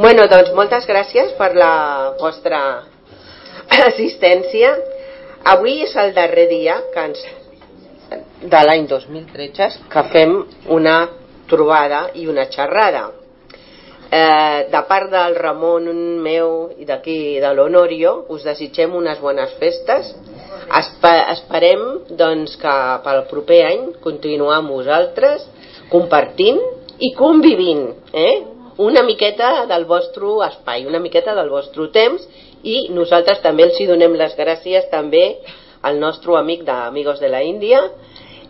Bueno, doncs moltes gràcies per la vostra assistència. Avui és el darrer dia que ens, de l'any 2013 que fem una trobada i una xerrada. Eh, de part del Ramon meu i d'aquí de l'Honorio us desitgem unes bones festes Espe esperem doncs, que pel proper any continuar amb vosaltres compartint i convivint eh? Una miqueta del vostre espai, una miqueta del vostre temps i nosaltres també els hi donem les gràcies també al nostre amic d'Amigos de la Índia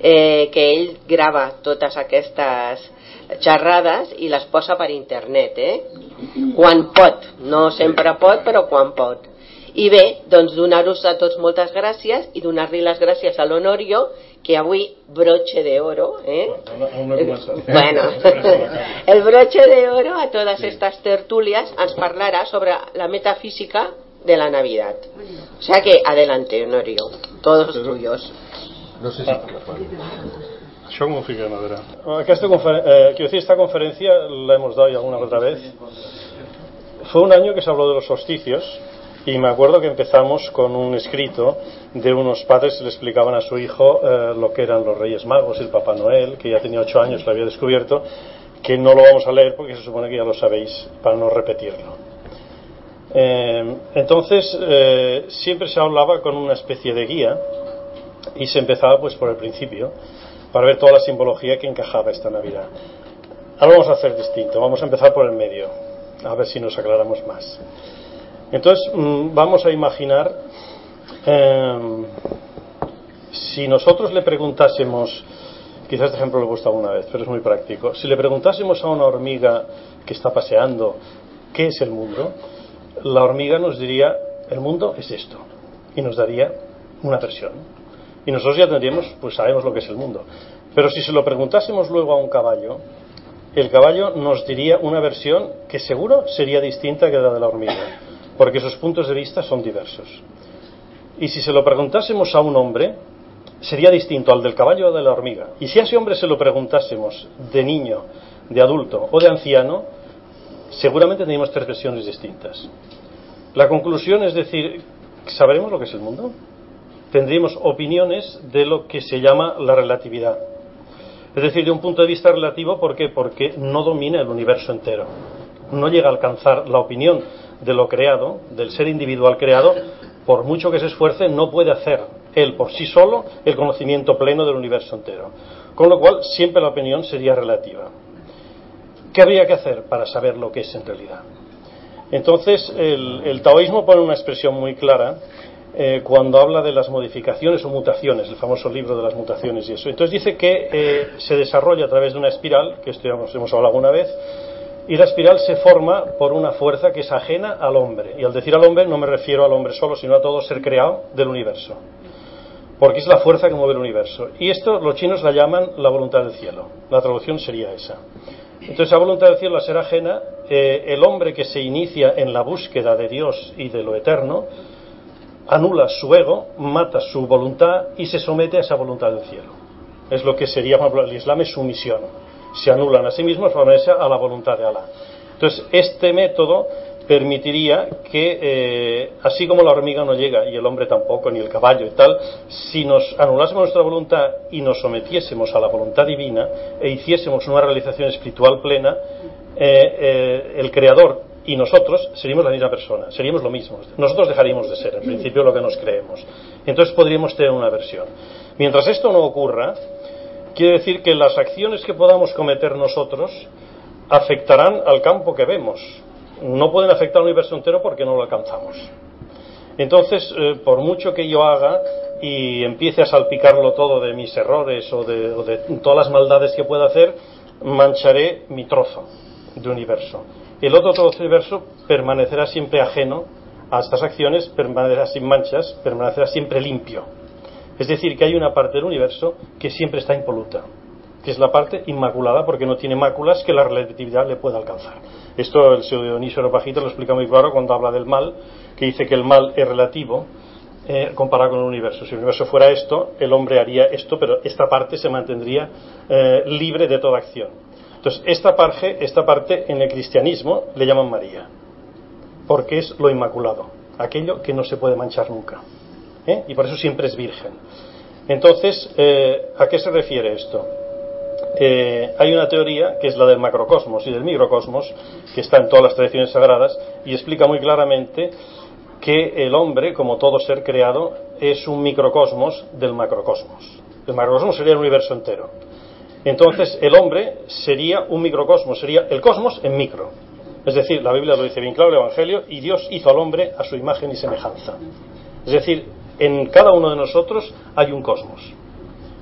eh, que ell grava totes aquestes xerrades i les posa per internet eh? quan pot, no sempre pot però quan pot i bé, doncs donar-vos a tots moltes gràcies i donar-li les gràcies a l'Honorio que avui broche de oro, ¿eh? bueno, el broche de oro a todas estas tertulias ens parlarà sobre la metafísica de la Navidad. O sea que adelante, Honorio, todos Pero, tuyos. No sé si Això com ho fiquem, a veure. Aquesta eh, quiero decir, esta conferencia la hemos dado ya alguna otra vez. Fue un año que se habló de los solsticios Y me acuerdo que empezamos con un escrito de unos padres que le explicaban a su hijo eh, lo que eran los Reyes Magos el Papá Noel, que ya tenía ocho años, lo había descubierto, que no lo vamos a leer porque se supone que ya lo sabéis, para no repetirlo. Eh, entonces, eh, siempre se hablaba con una especie de guía y se empezaba pues por el principio, para ver toda la simbología que encajaba esta Navidad. Ahora vamos a hacer distinto, vamos a empezar por el medio, a ver si nos aclaramos más. Entonces, mm, vamos a imaginar, em, si nosotros le preguntásemos, quizás este ejemplo lo he puesto alguna vez, pero es muy práctico, si le preguntásemos a una hormiga que está paseando qué es el mundo, la hormiga nos diría, el mundo es esto, y nos daría una versión. Y nosotros ya tendríamos, pues sabemos lo que es el mundo. Pero si se lo preguntásemos luego a un caballo, el caballo nos diría una versión que seguro sería distinta que la de la hormiga porque sus puntos de vista son diversos. Y si se lo preguntásemos a un hombre, sería distinto al del caballo o de la hormiga. Y si a ese hombre se lo preguntásemos de niño, de adulto o de anciano, seguramente tendríamos tres versiones distintas. La conclusión es decir, ¿sabremos lo que es el mundo? Tendríamos opiniones de lo que se llama la relatividad. Es decir, de un punto de vista relativo, ¿por qué? Porque no domina el universo entero. No llega a alcanzar la opinión de lo creado, del ser individual creado, por mucho que se esfuerce, no puede hacer él por sí solo el conocimiento pleno del universo entero. Con lo cual, siempre la opinión sería relativa. ¿Qué habría que hacer para saber lo que es en realidad? Entonces, el, taoísmo pone una expresión muy clara eh, cuando habla de las modificaciones o mutaciones, el famoso libro de las mutaciones y eso. Entonces dice que eh, se desarrolla a través de una espiral, que esto ya hemos hablado alguna vez, y la espiral se forma por una fuerza que es ajena al hombre. Y al decir al hombre no me refiero al hombre solo, sino a todo ser creado del universo. Porque es la fuerza que mueve el universo. Y esto los chinos la llaman la voluntad del cielo. La traducción sería esa. Entonces, la voluntad del cielo, al ser ajena, eh, el hombre que se inicia en la búsqueda de Dios y de lo eterno, anula su ego, mata su voluntad y se somete a esa voluntad del cielo. Es lo que sería, el Islam es sumisión se anulan a sí mismos a la voluntad de Alá. Entonces, este método permitiría que, eh, así como la hormiga no llega y el hombre tampoco, ni el caballo y tal, si nos anulásemos nuestra voluntad y nos sometiésemos a la voluntad divina e hiciésemos una realización espiritual plena, eh, eh, el Creador y nosotros seríamos la misma persona, seríamos lo mismo. Nosotros dejaríamos de ser, en principio, lo que nos creemos. Entonces podríamos tener una versión. Mientras esto no ocurra, Quiere decir que las acciones que podamos cometer nosotros afectarán al campo que vemos. No pueden afectar al universo entero porque no lo alcanzamos. Entonces, eh, por mucho que yo haga y empiece a salpicarlo todo de mis errores o de, todas las maldades que pueda hacer, mancharé mi trozo. de universo. El otro trozo de universo permanecerá siempre ajeno a estas acciones, permanecerá sin manchas, permanecerá siempre limpio. Es decir, que hay una parte del universo que siempre está impoluta, que es la parte inmaculada porque no tiene máculas que la relatividad le pueda alcanzar. Esto el señor Dionisio lo explica muy claro cuando habla del mal, que dice que el mal es relativo eh, comparado con el universo. Si el universo fuera esto, el hombre haría esto, pero esta parte se mantendría eh, libre de toda acción. Entonces, esta parte, esta parte en el cristianismo le llaman María, porque es lo inmaculado, aquello que no se puede manchar nunca. ¿Eh? Y por eso siempre es virgen. Entonces, ¿a qué se refiere esto? hay una teoría que es la del macrocosmos y del microcosmos, que está en todas las tradiciones sagradas, y explica muy claramente que el hombre, como todo ser creado, es un microcosmos del macrocosmos. El macrocosmos sería el universo entero. Entonces, el hombre sería un microcosmos, sería el cosmos en micro. Es decir, la Biblia lo dice bien claro, el Evangelio, y Dios hizo al hombre a su imagen y semejanza. Es decir, en cada uno de nosotros hay un cosmos,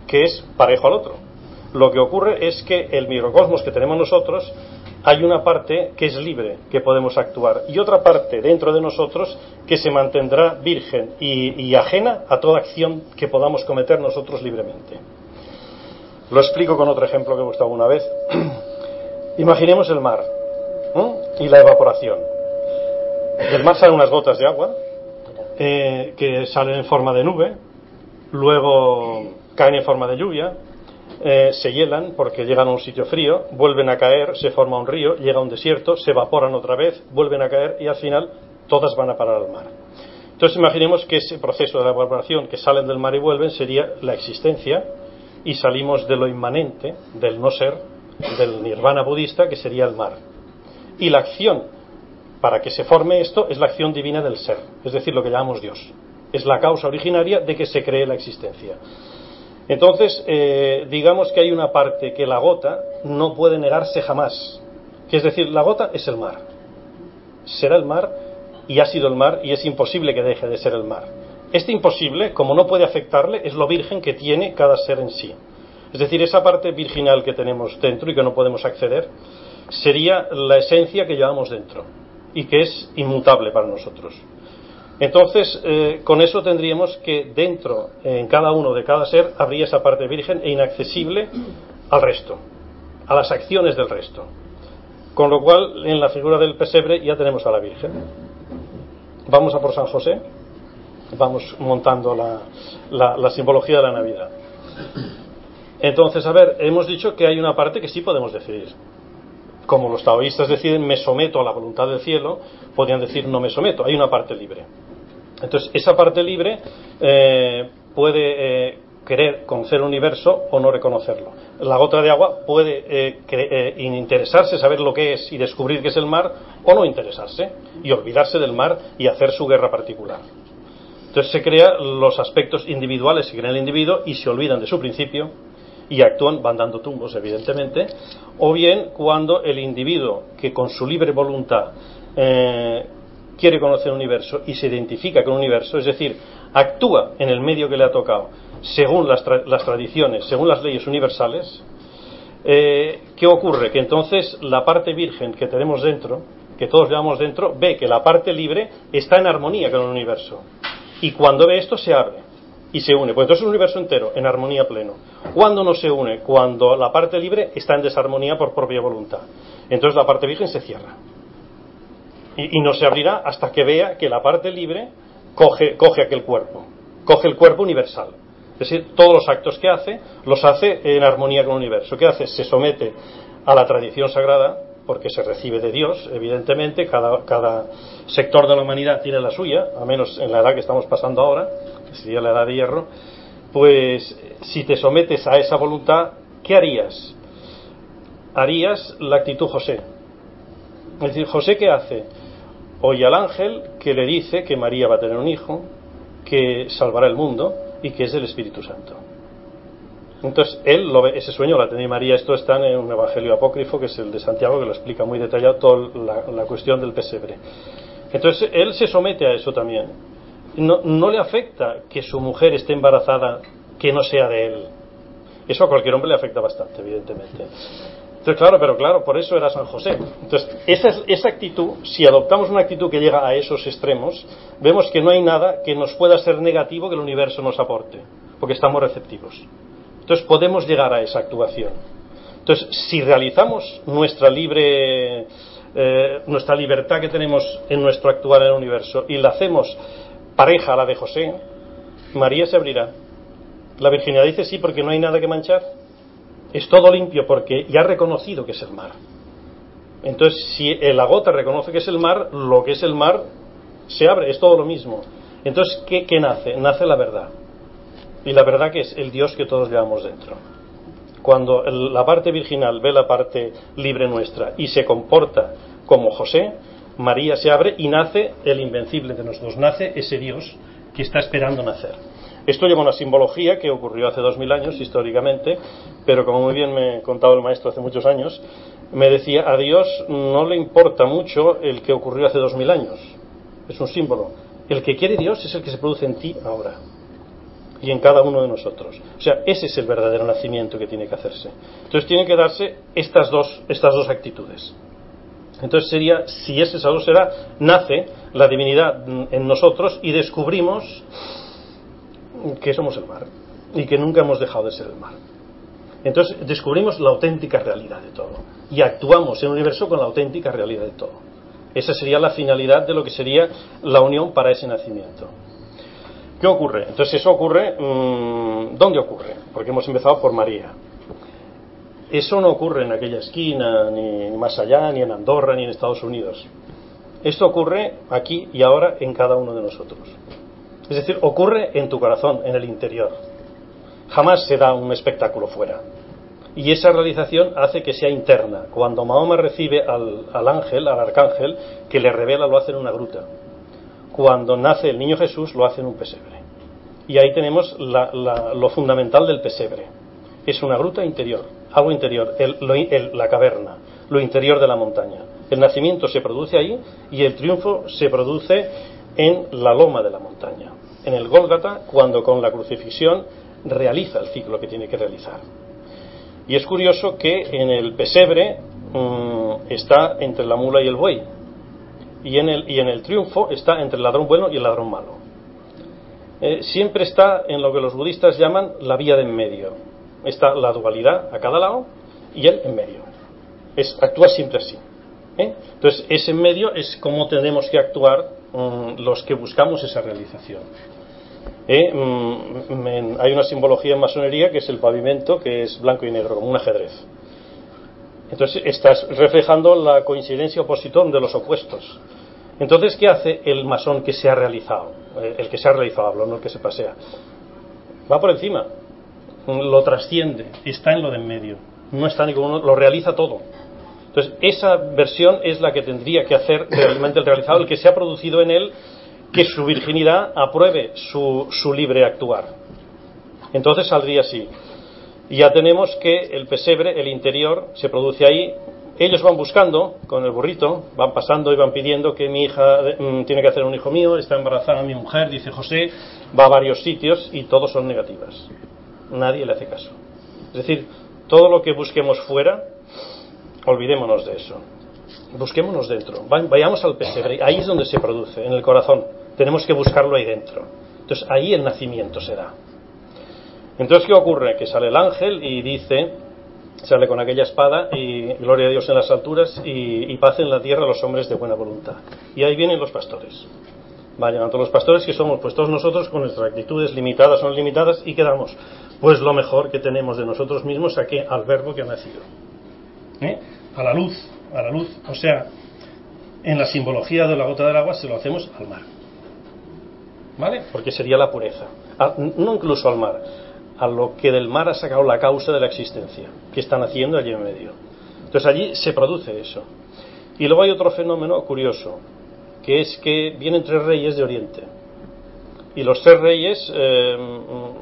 que es parejo al otro. Lo que ocurre es que el microcosmos que tenemos nosotros hay una parte que es libre, que podemos actuar, y otra parte dentro de nosotros que se mantendrá virgen y, ajena a toda acción que podamos cometer nosotros libremente. Lo explico con otro ejemplo que he gustado una vez. Imaginemos el mar y la evaporación. Del mar salen unas gotas de agua eh, que salen en forma de nube, luego caen en forma de lluvia, eh, se hielan porque llegan a un sitio frío, vuelven a caer, se forma un río, llega a un desierto, se evaporan otra vez, vuelven a caer y al final todas van a parar al mar. Entonces imaginemos que ese proceso de evaporación que salen del mar y vuelven sería la existencia y salimos de lo inmanente, del no ser, del nirvana budista que sería el mar. Y la acción para que se forme esto es la acción divina del ser, es decir, lo que llamamos Dios. Es la causa originaria de que se cree la existencia. Entonces, eh, digamos que hay una parte que la gota no puede negarse jamás. Que es decir, la gota es el mar. Será el mar y ha sido el mar y es imposible que deje de ser el mar. Este imposible, como no puede afectarle, es lo virgen que tiene cada ser en sí. Es decir, esa parte virginal que tenemos dentro y que no podemos acceder, sería la esencia que llevamos dentro y que es inmutable para nosotros. Entonces, eh, con eso tendríamos que dentro, en cada uno de cada ser, habría esa parte virgen e inaccesible al resto, a las acciones del resto. Con lo cual, en la figura del pesebre ya tenemos a la Virgen. Vamos a por San José, vamos montando la, la simbología de la Navidad. Entonces, a ver, hemos dicho que hay una parte que sí podemos decidir. Como los taoístas deciden me someto a la voluntad del cielo, podrían decir no me someto. Hay una parte libre. Entonces, esa parte libre eh, puede eh, querer conocer el universo o no reconocerlo. La gota de agua puede eh, interesarse, saber lo que es y descubrir que es el mar, o no interesarse y olvidarse del mar y hacer su guerra particular. Entonces se crean los aspectos individuales que crea el individuo y se olvidan de su principio y actúan, van dando tumbos, evidentemente, o bien cuando el individuo que con su libre voluntad quiere conocer el universo y se identifica con el universo, es decir, actúa en el medio que le ha tocado según las, tradiciones, según las leyes universales, eh, ¿qué ocurre? Que entonces la parte virgen que tenemos dentro, que todos llevamos dentro, ve que la parte libre está en armonía con el universo. Y cuando ve esto se abre y se une. Pues entonces es un universo entero, en armonía pleno. ¿Cuándo no se une? Cuando la parte libre está en desarmonía por propia voluntad. Entonces la parte virgen se cierra y, no se abrirá hasta que vea que la parte libre coge, coge aquel cuerpo, coge el cuerpo universal. Es decir, todos los actos que hace los hace en armonía con el universo. ¿Qué hace? Se somete a la tradición sagrada, porque se recibe de Dios, evidentemente, cada, cada sector de la humanidad tiene la suya, a menos en la edad que estamos pasando ahora, que sería la edad de hierro, pues si te sometes a esa voluntad, ¿qué harías? Harías la actitud José. Es decir, José, ¿qué hace? oye al ángel que le dice que María va a tener un hijo, que salvará el mundo y que es el Espíritu Santo. Entonces, él lo ve, ese sueño la tenía María, esto está en un evangelio apócrifo, que es el de Santiago, que lo explica muy detallado toda la, cuestión del pesebre. Entonces, él se somete a eso también. No, no le afecta que su mujer esté embarazada que no sea de él. Eso a cualquier hombre le afecta bastante, evidentemente. Entonces, claro, pero claro, por eso era San José. Entonces, esa, esa actitud, si adoptamos una actitud que llega a esos extremos, vemos que no hay nada que nos pueda ser negativo que el universo nos aporte, porque estamos receptivos. Entonces, podemos llegar a esa actuación. Entonces, si realizamos nuestra libre, eh, nuestra libertad que tenemos en nuestro actuar en el universo y la hacemos pareja a la de José, María se abrirá. La virginidad dice sí porque no hay nada que manchar. Es todo limpio porque ya ha reconocido que es el mar. Entonces, si la gota reconoce que es el mar, lo que es el mar se abre, es todo lo mismo. Entonces, ¿qué, qué nace? Nace la verdad. Y la verdad que es el Dios que todos llevamos dentro. Cuando la parte virginal ve la parte libre nuestra y se comporta como José, María se abre y nace el invencible de nosotros, nace ese Dios que está esperando nacer. Esto lleva una simbología que ocurrió hace dos mil años históricamente, pero como muy bien me contaba el maestro hace muchos años, me decía, a Dios no le importa mucho el que ocurrió hace dos mil años. Es un símbolo. El que quiere Dios es el que se produce en ti ahora y en cada uno de nosotros. O sea, ese es el verdadero nacimiento que tiene que hacerse. Entonces tiene que darse estas dos, estas dos actitudes. Entonces sería, si ese salud será, nace la divinidad en nosotros y descubrimos que somos el mar y que nunca hemos dejado de ser el mar. Entonces descubrimos la auténtica realidad de todo y actuamos en el universo con la auténtica realidad de todo. Esa sería la finalidad de lo que sería la unión para ese nacimiento. ¿Qué ocurre? Entonces eso ocurre, mmm, ¿dónde ocurre? Porque hemos empezado por María. Eso no ocurre en aquella esquina, ni más allá, ni en Andorra, ni en Estados Unidos. Esto ocurre aquí y ahora en cada uno de nosotros. Es decir, ocurre en tu corazón, en el interior. Jamás se da un espectáculo fuera. Y esa realización hace que sea interna. Cuando Mahoma recibe al, ángel, al arcángel, que le revela, lo hace en una gruta cuando nace el niño Jesús lo hace en un pesebre. Y ahí tenemos la, lo fundamental del pesebre. Es una gruta interior, algo interior, el, la caverna, lo interior de la montaña. El nacimiento se produce ahí y el triunfo se produce en la loma de la montaña, en el Gólgata, cuando con la crucifixión realiza el ciclo que tiene que realizar. Y es curioso que en el pesebre mmm, está entre la mula y el buey, y en el, y en el triunfo está entre el ladrón bueno y el ladrón malo. Eh, siempre está en lo que los budistas llaman la vía de en medio. Está la dualidad a cada lado y él en medio. Es, actúa siempre así. ¿eh? Entonces, ese en medio es como tenemos que actuar um, los que buscamos esa realización. ¿Eh? En, hay una simbología en masonería que es el pavimento, que es blanco y negro, como un ajedrez. Entonces estás reflejando la coincidencia opositón de los opuestos. Entonces, ¿qué hace el masón que se ha realizado? Eh, el que se ha realizado, hablo, no el que se pasea. Va por encima, lo trasciende, está en lo de en medio. No está ni como uno, lo realiza todo. Entonces, esa versión es la que tendría que hacer realmente el realizado, el que se ha producido en él, que su virginidad apruebe su, su libre actuar. Entonces saldría así ya tenemos que el pesebre, el interior, se produce ahí. Ellos van buscando con el burrito, van pasando y van pidiendo que mi hija mmm, tiene que hacer un hijo mío, está embarazada mi mujer, dice José, va a varios sitios y todos son negativas. Nadie le hace caso. Es decir, todo lo que busquemos fuera, olvidémonos de eso. Busquémonos dentro. Vayamos al pesebre, ahí es donde se produce, en el corazón. Tenemos que buscarlo ahí dentro. Entonces ahí el nacimiento se da. Entonces, ¿qué ocurre? Que sale el ángel y dice, sale con aquella espada y gloria a Dios en las alturas y, y paz en la tierra a los hombres de buena voluntad. Y ahí vienen los pastores. Vayan a todos los pastores que somos, pues todos nosotros con nuestras actitudes limitadas no limitadas y quedamos, pues lo mejor que tenemos de nosotros mismos aquí al verbo que ha nacido. ¿Eh? A la luz, a la luz. O sea, en la simbología de la gota del agua se lo hacemos al mar. ¿Vale? Porque sería la pureza. A, no incluso al mar, a lo que del mar ha sacado la causa de la existencia, que están haciendo allí en medio. Entonces allí se produce eso. Y luego hay otro fenómeno curioso, que es que vienen tres reyes de Oriente. Y los tres reyes, eh,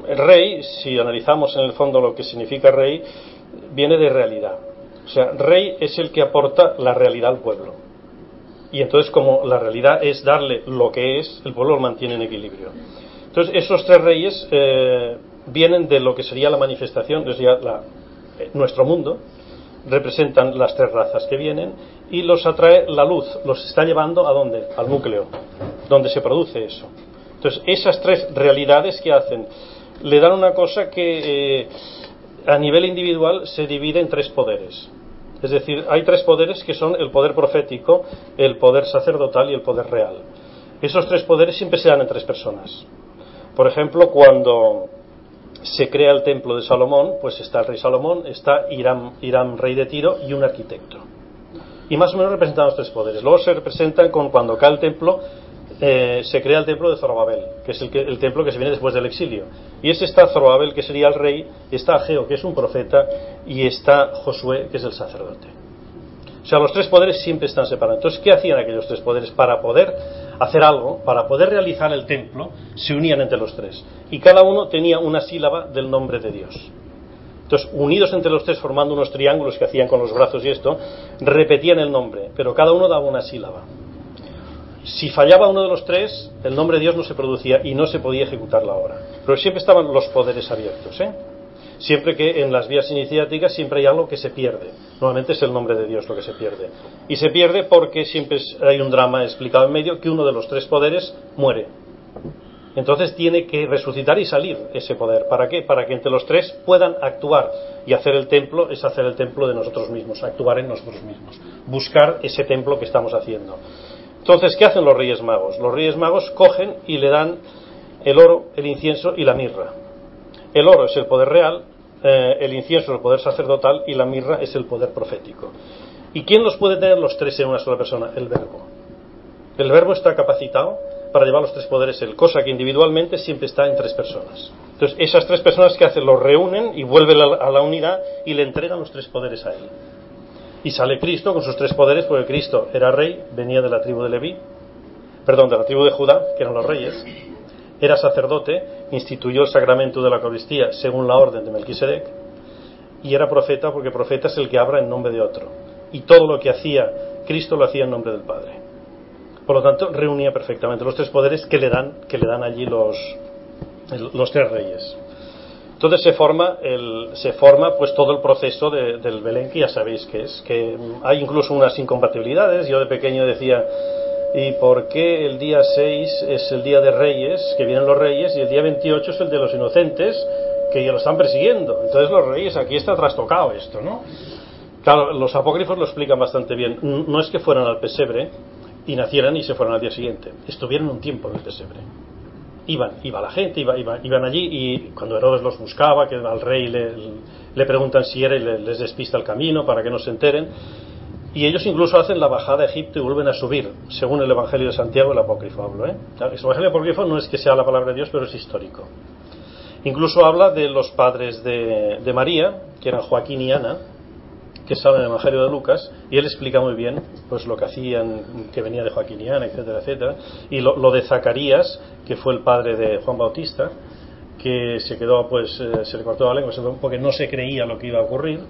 el rey, si analizamos en el fondo lo que significa rey, viene de realidad. O sea, rey es el que aporta la realidad al pueblo. Y entonces como la realidad es darle lo que es, el pueblo lo mantiene en equilibrio. Entonces esos tres reyes eh, vienen de lo que sería la manifestación, sería la, eh, nuestro mundo, representan las tres razas que vienen y los atrae la luz, los está llevando a dónde? Al núcleo, donde se produce eso. Entonces, esas tres realidades que hacen le dan una cosa que eh, a nivel individual se divide en tres poderes. Es decir, hay tres poderes que son el poder profético, el poder sacerdotal y el poder real. Esos tres poderes siempre se dan en tres personas. Por ejemplo, cuando se crea el templo de Salomón, pues está el rey Salomón, está Irán, rey de Tiro y un arquitecto. Y más o menos representan los tres poderes. Luego se representan con cuando cae el templo, eh, se crea el templo de Zorobabel, que es el, el, templo que se viene después del exilio. Y ese está Zorobabel, que sería el rey, está Ageo, que es un profeta, y está Josué, que es el sacerdote. O sea, los tres poderes siempre están separados. Entonces, ¿qué hacían aquellos tres poderes? Para poder hacer algo, para poder realizar el templo, se unían entre los tres. Y cada uno tenía una sílaba del nombre de Dios. Entonces, unidos entre los tres, formando unos triángulos que hacían con los brazos y esto, repetían el nombre, pero cada uno daba una sílaba. Si fallaba uno de los tres, el nombre de Dios no se producía y no se podía ejecutar la obra. Pero siempre estaban los poderes abiertos. ¿eh? Siempre que en las vías iniciáticas siempre hay algo que se pierde. Normalmente es el nombre de Dios lo que se pierde. Y se pierde porque siempre hay un drama explicado en medio que uno de los tres poderes muere. Entonces tiene que resucitar y salir ese poder. ¿Para qué? Para que entre los tres puedan actuar. Y hacer el templo es hacer el templo de nosotros mismos, actuar en nosotros mismos. Buscar ese templo que estamos haciendo. Entonces, ¿qué hacen los Reyes Magos? Los Reyes Magos cogen y le dan el oro, el incienso y la mirra el oro es el poder real, eh, el incienso es el poder sacerdotal y la mirra es el poder profético. ¿Y quién los puede tener los tres en una sola persona? El verbo. El verbo está capacitado para llevar los tres poderes él, cosa que individualmente siempre está en tres personas. Entonces, esas tres personas que hacen, los reúnen y vuelven a la unidad y le entregan los tres poderes a él. Y sale Cristo con sus tres poderes, porque Cristo era rey, venía de la tribu de Leví, perdón, de la tribu de Judá, que eran los reyes, era sacerdote, instituyó el sacramento de la Eucaristía según la orden de Melquisedec, y era profeta porque profeta es el que habla en nombre de otro. Y todo lo que hacía Cristo lo hacía en nombre del Padre. Por lo tanto, reunía perfectamente los tres poderes que le dan, que le dan allí los, los tres reyes. Entonces se forma, el, se forma pues todo el proceso del Belén que ya sabéis que es, que hay incluso unas incompatibilidades. Yo de pequeño decía, ¿Y por qué el día 6 es el día de Reyes, que vienen los Reyes, y el día 28 es el de los inocentes, que ya lo están persiguiendo? Entonces los Reyes, aquí está trastocado esto, ¿no? Claro, los apócrifos lo explican bastante bien. No es que fueran al pesebre y nacieran y se fueran al día siguiente. Estuvieron un tiempo en el pesebre. Iban, iba la gente, iba, iban allí y cuando Herodes los buscaba, que al rey le, le preguntan si era y les despista el camino para que no se enteren, y ellos incluso hacen la bajada a Egipto y vuelven a subir, según el Evangelio de Santiago, el apócrifo hablo. ¿eh? El Evangelio apócrifo no es que sea la palabra de Dios, pero es histórico. Incluso habla de los padres de, María, que eran Joaquín y Ana, que salen en el Evangelio de Lucas, y él explica muy bien pues lo que hacían, que venía de Joaquín y Ana, etcétera, etcétera. Y lo, de Zacarías, que fue el padre de Juan Bautista, que se quedó, pues, eh, se le cortó la lengua porque no se creía lo que iba a ocurrir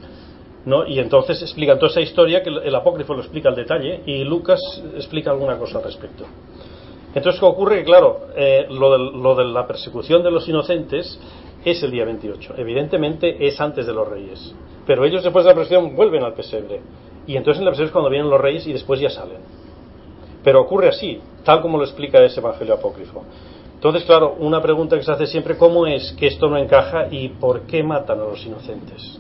y entonces explican toda esa historia que el apócrifo lo explica al detalle y Lucas explica alguna cosa al respecto. Entonces, ¿qué ocurre? Que, claro, eh, lo, de, la persecución de los inocentes es el día 28. Evidentemente es antes de los reyes. Pero ellos después de la persecución vuelven al pesebre. Y entonces en la pesebre es cuando vienen los reyes y después ya salen. Pero ocurre así, tal como lo explica ese evangelio apócrifo. Entonces, claro, una pregunta que se hace siempre, ¿cómo es que esto no encaja y por qué matan a los inocentes?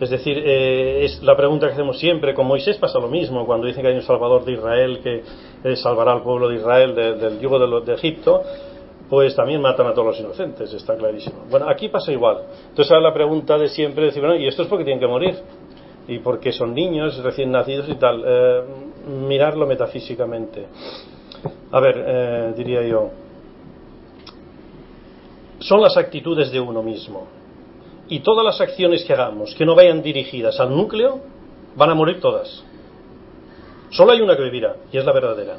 Es decir, eh, es la pregunta que hacemos siempre. Con Moisés pasa lo mismo. Cuando dicen que hay un Salvador de Israel que eh, salvará al pueblo de Israel del yugo de, de, Egipto, pues también matan a todos los inocentes, está clarísimo. Bueno, aquí pasa igual. Entonces, ahora la pregunta de siempre decir, bueno, ¿y esto es porque tienen que morir? ¿Y porque son niños recién nacidos y tal? Eh, mirarlo metafísicamente. A ver, diría yo. Son las actitudes de uno mismo y todas las acciones que hagamos que no vayan dirigidas al núcleo van a morir todas. Solo hay una que vivirá y es la verdadera.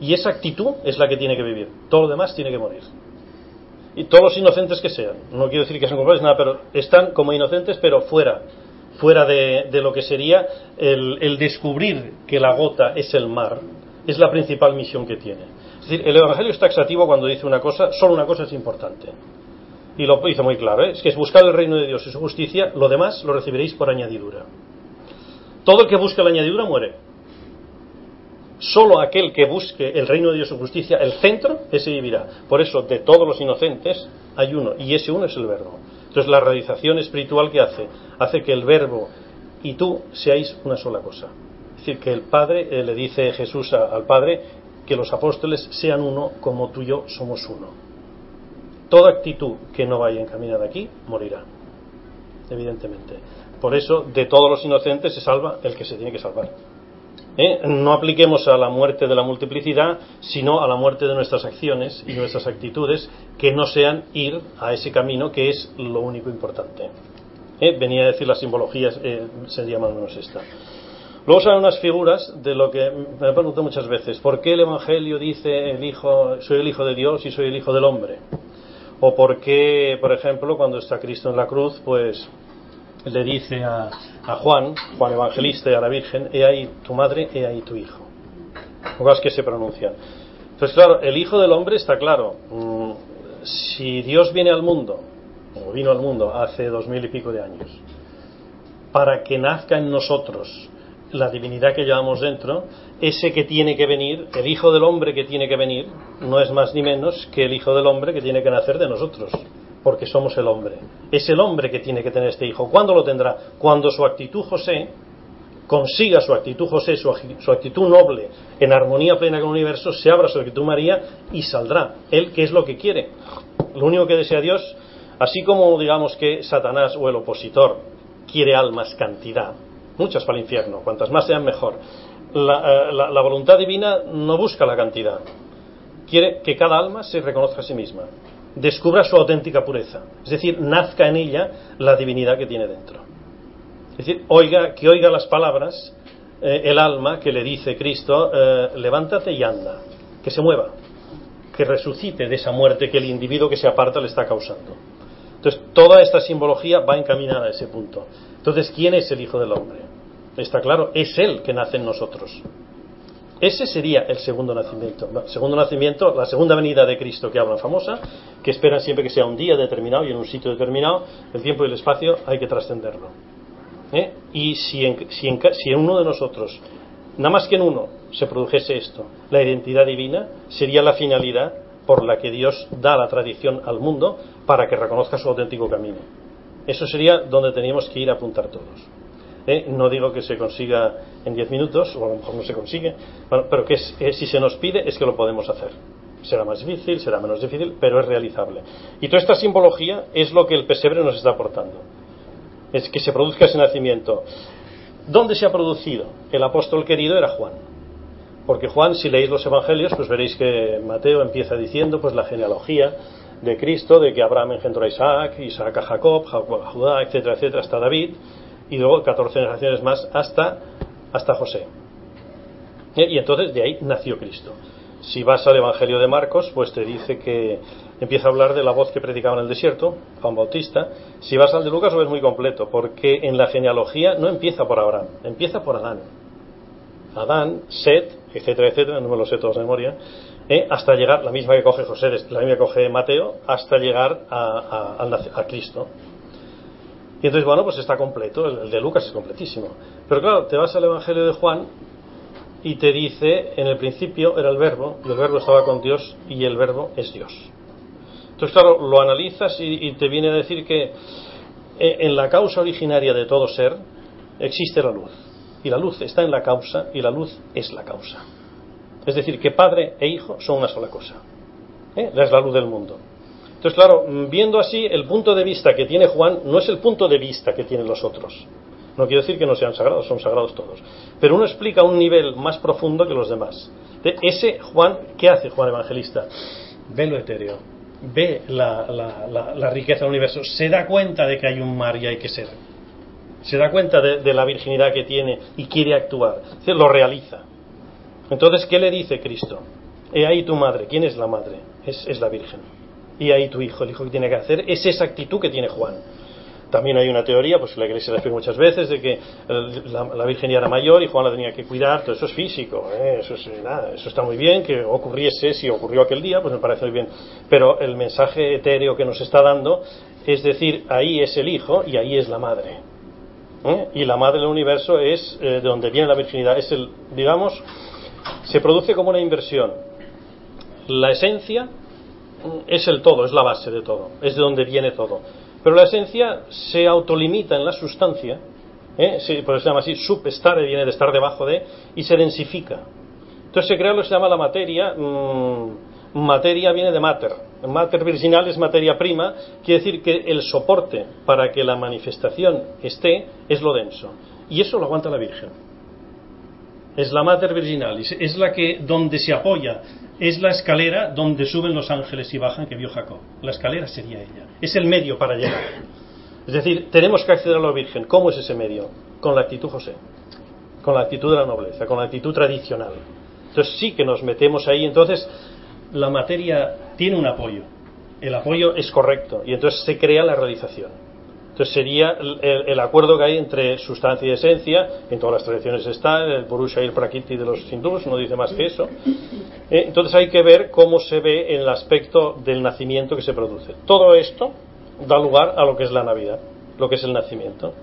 Y esa actitud es la que tiene que vivir. Todo lo demás tiene que morir. Y todos los inocentes que sean, no quiero decir que sean culpables, nada, pero están como inocentes, pero fuera, fuera de, lo que sería el, descubrir que la gota es el mar, es la principal misión que tiene. Es decir, el Evangelio es taxativo cuando dice una cosa, solo una cosa es importante Y lo hizo muy claro, ¿eh? es que es buscar el reino de Dios y su justicia, lo demás lo recibiréis por añadidura. Todo el que busque la añadidura muere. Solo aquel que busque el reino de Dios y su justicia, el centro, ese vivirá. Por eso, de todos los inocentes, hay uno, y ese uno es el verbo. Entonces, la realización espiritual que hace, hace que el verbo y tú seáis una sola cosa. Es decir, que el Padre, eh, le dice Jesús al Padre, que los apóstoles sean uno como tú y yo somos uno. Toda actitud que no vaya encaminada aquí morirá, evidentemente. Por eso, de todos los inocentes se salva el que se tiene que salvar. ¿Eh? No apliquemos a la muerte de la multiplicidad, sino a la muerte de nuestras acciones y nuestras actitudes, que no sean ir a ese camino que es lo único importante. ¿Eh? Venía a decir las simbologías, eh, sería más o menos esta. Luego son unas figuras de lo que me he preguntado muchas veces. ¿Por qué el Evangelio dice el hijo, soy el Hijo de Dios y soy el Hijo del Hombre? O por qué, por ejemplo, cuando está Cristo en la cruz, pues le dice a, Juan, Juan Evangelista y a la Virgen, he ahí tu madre, he ahí tu hijo. Cosas que se pronuncian. Entonces, claro, el Hijo del Hombre está claro. Mm, si Dios viene al mundo, o vino al mundo hace dos mil y pico de años, para que nazca en nosotros la divinidad que llevamos dentro, ese que tiene que venir, el Hijo del Hombre que tiene que venir, no es más ni menos que el Hijo del Hombre que tiene que nacer de nosotros, porque somos el hombre. Es el hombre que tiene que tener este Hijo. ¿Cuándo lo tendrá? Cuando su actitud José consiga su actitud José, su, actitud noble, en armonía plena con el universo, se abra su actitud María y saldrá. Él, que es lo que quiere. Lo único que desea Dios, así como digamos que Satanás o el opositor quiere almas cantidad, muchas para el infierno, cuantas más sean mejor. Eh, la, voluntad divina no busca la cantidad, quiere que cada alma se reconozca a sí misma, descubra su auténtica pureza, es decir, nazca en ella la divinidad que tiene dentro. Es decir, oiga, que oiga las palabras, eh, el alma que le dice Cristo, eh, levántate y anda, que se mueva, que resucite de esa muerte que el individuo que se aparta le está causando. Entonces, toda esta simbología va encaminada a ese punto. Entonces, ¿quién es el Hijo del Hombre? Está claro, es Él que nace en nosotros. Ese sería el segundo nacimiento. Segundo nacimiento, la segunda venida de Cristo que hablan famosa, que esperan siempre que sea un día determinado y en un sitio determinado, el tiempo y el espacio hay que trascenderlo. ¿Eh? Y si en, si, si en uno de nosotros, nada más que en uno, se produjese esto, la identidad divina, sería la finalidad por la que Dios da la tradición al mundo para que reconozca su auténtico camino. Eso sería donde teníamos que ir a apuntar todos. ¿Eh? No digo que se consiga en 10 minutos, o a lo mejor no se consigue, pero que si se nos pide es que lo podemos hacer. Será más difícil, será menos difícil, pero es realizable. Y toda esta simbología es lo que el pesebre nos está aportando. Es que se produzca ese nacimiento. ¿Dónde se ha producido? El apóstol querido era Juan. Porque Juan, si leéis los evangelios, pues veréis que Mateo empieza diciendo pues la genealogía de Cristo, de que Abraham engendró a Isaac, Isaac a Jacob, Jacob a Judá, etcétera, etcétera, hasta David, y luego 14 generaciones más hasta, hasta José. Y entonces de ahí nació Cristo. Si vas al Evangelio de Marcos, pues te dice que empieza a hablar de la voz que predicaba en el desierto, Juan Bautista. Si vas al de Lucas, lo ves muy completo, porque en la genealogía no empieza por Abraham, empieza por Adán. Adán, Set, etcétera, etcétera, no me lo sé todos de memoria, ¿eh? hasta llegar, la misma que coge José, la misma que coge Mateo, hasta llegar a, Cristo. Y entonces, bueno, pues está completo, el, de Lucas es completísimo. Pero claro, te vas al Evangelio de Juan y te dice, en el principio era el verbo, y el verbo estaba con Dios, y el verbo es Dios. Entonces, claro, lo analizas y te viene a decir que eh, en la causa originaria de todo ser existe la luz. Y la luz está en la causa, y la luz es la causa. Es decir, que padre e hijo son una sola cosa. ¿Eh? Es la luz del mundo. Entonces, claro, viendo así, el punto de vista que tiene Juan no es el punto de vista que tienen los otros. No quiero decir que no sean sagrados, son sagrados todos. Pero uno explica un nivel más profundo que los demás. De ese Juan, ¿qué hace Juan Evangelista? Ve lo etéreo, ve la, riqueza del universo, se da cuenta de que hay un mar y hay que ser. Se da cuenta de, la virginidad que tiene y quiere actuar. lo realiza. Entonces, ¿qué le dice Cristo? He ahí tu madre. ¿Quién es la madre? Es, la Virgen. Y ahí tu hijo. El hijo que tiene que hacer es esa actitud que tiene Juan. También hay una teoría, pues la iglesia la explica muchas veces, de que la, Virgen ya era mayor y Juan la tenía que cuidar, todo eso es físico, ¿eh? eso, es, nada, eso está muy bien, que ocurriese, si ocurrió aquel día, pues me parece muy bien. Pero el mensaje etéreo que nos está dando es decir, ahí es el hijo y ahí es la madre. ¿Eh? Y la madre del universo es eh, de donde viene la virginidad, es el, digamos, se produce como una inversión. La esencia es el todo, es la base de todo, es de donde viene todo. Pero la esencia se autolimita en la sustancia, ¿eh? por eso se llama así, subestare viene de estar debajo de, y se densifica. Entonces se crea lo que se llama la materia, mm, materia viene de mater, mater virginal es materia prima, quiere decir que el soporte para que la manifestación esté es lo denso. Y eso lo aguanta la Virgen. Es la mater virginal, es la que donde se apoya es la escalera donde suben los ángeles y bajan que vio Jacob. La escalera sería ella. Es el medio para llegar. Es decir, tenemos que acceder a la Virgen. ¿Cómo es ese medio? Con la actitud José. Con la actitud de la nobleza, con la actitud tradicional. Entonces sí que nos metemos ahí. Entonces la materia tiene un apoyo. El apoyo es correcto. Y entonces se crea la realización. Entonces sería el, acuerdo que hay entre sustancia y esencia, en todas las tradiciones está, el Purusha y el Prakriti de los hindús, no dice más que eso. Eh, entonces hay que ver cómo se ve en el aspecto del nacimiento que se produce. Todo esto da lugar a lo que es la Navidad, lo que es el nacimiento.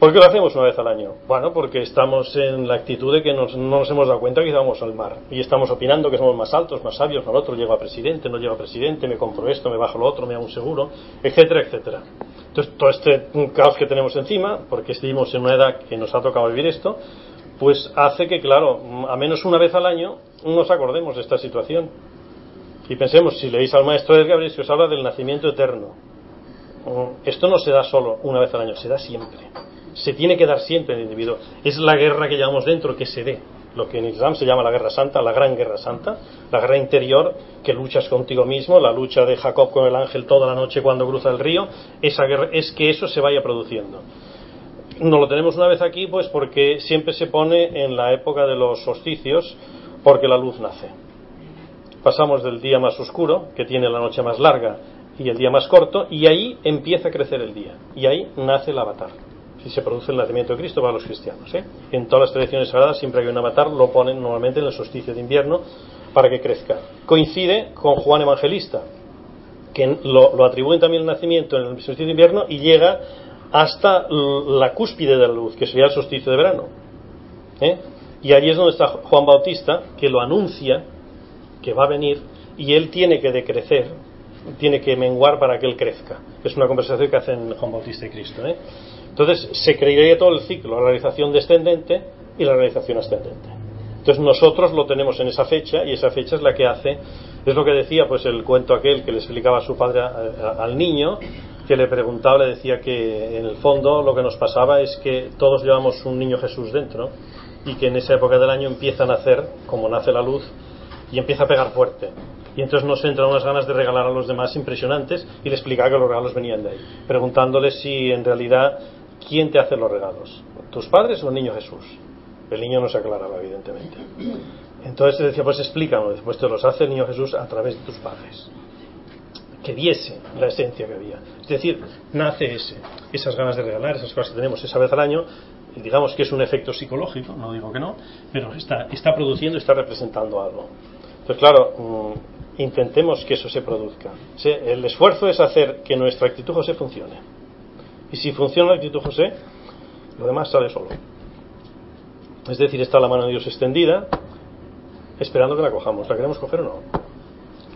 ¿Por qué lo hacemos una vez al año? Bueno, porque estamos en la actitud de que no nos hemos dado cuenta que vamos al mar y estamos opinando que somos más altos, más sabios, el otro, llego a presidente, no llego a presidente, me compro esto, me bajo lo otro, me hago un seguro, etcétera, etcétera. Entonces, todo este caos que tenemos encima, porque estuvimos en una edad que nos ha tocado vivir esto, pues hace que, claro, a menos una vez al año nos acordemos de esta situación. Y pensemos, si leéis al maestro de Gabriel, se os habla del nacimiento eterno. Esto no se da solo una vez al año, se da siempre se tiene que dar siempre en el individuo. Es la guerra que llevamos dentro que se dé. Lo que en Islam se llama la guerra santa, la gran guerra santa, la guerra interior que luchas contigo mismo, la lucha de Jacob con el ángel toda la noche cuando cruza el río, esa guerra, es que eso se vaya produciendo. No lo tenemos una vez aquí, pues porque siempre se pone en la época de los solsticios, porque la luz nace. Pasamos del día más oscuro, que tiene la noche más larga, y el día más corto, y ahí empieza a crecer el día, y ahí nace el avatar si se produce el nacimiento de Cristo para los cristianos. ¿eh? En todas las tradiciones sagradas, siempre que hay un avatar, lo ponen normalmente en el solsticio de invierno para que crezca. Coincide con Juan Evangelista, que lo, atribuyen también el nacimiento en el solsticio de invierno y llega hasta la cúspide de la luz, que sería el solsticio de verano. ¿eh? Y allí es donde está Juan Bautista, que lo anuncia, que va a venir, y él tiene que decrecer, tiene que menguar para que él crezca. Es una conversación que hacen Juan Bautista y Cristo. ¿eh? Entonces se creería todo el ciclo, la realización descendente y la realización ascendente. Entonces nosotros lo tenemos en esa fecha y esa fecha es la que hace, es lo que decía pues el cuento aquel que le explicaba a su padre al niño, que le preguntaba, le decía que en el fondo lo que nos pasaba es que todos llevamos un niño Jesús dentro y que en esa época del año empieza a nacer, como nace la luz, y empieza a pegar fuerte. Y entonces nos entran unas ganas de regalar a los demás impresionantes y le explicaba que los regalos venían de ahí, preguntándole si en realidad ¿quién te hace los regalos? ¿Tus padres o el niño Jesús? El niño no se aclaraba, evidentemente. Entonces decía, pues explícanos, después te los hace el niño Jesús a través de tus padres. Que diese la esencia que había. Es decir, nace ese, esas ganas de regalar, esas cosas que tenemos esa vez al año, digamos que es un efecto psicológico, no digo que no, pero está, está produciendo, está representando algo. Entonces, claro, mm, intentemos que eso se produzca. El esfuerzo es hacer que nuestra actitud José funcione. Y si funciona la actitud José, lo demás sale solo. Es decir, está la mano de Dios extendida, esperando que la cojamos. ¿La queremos coger o no?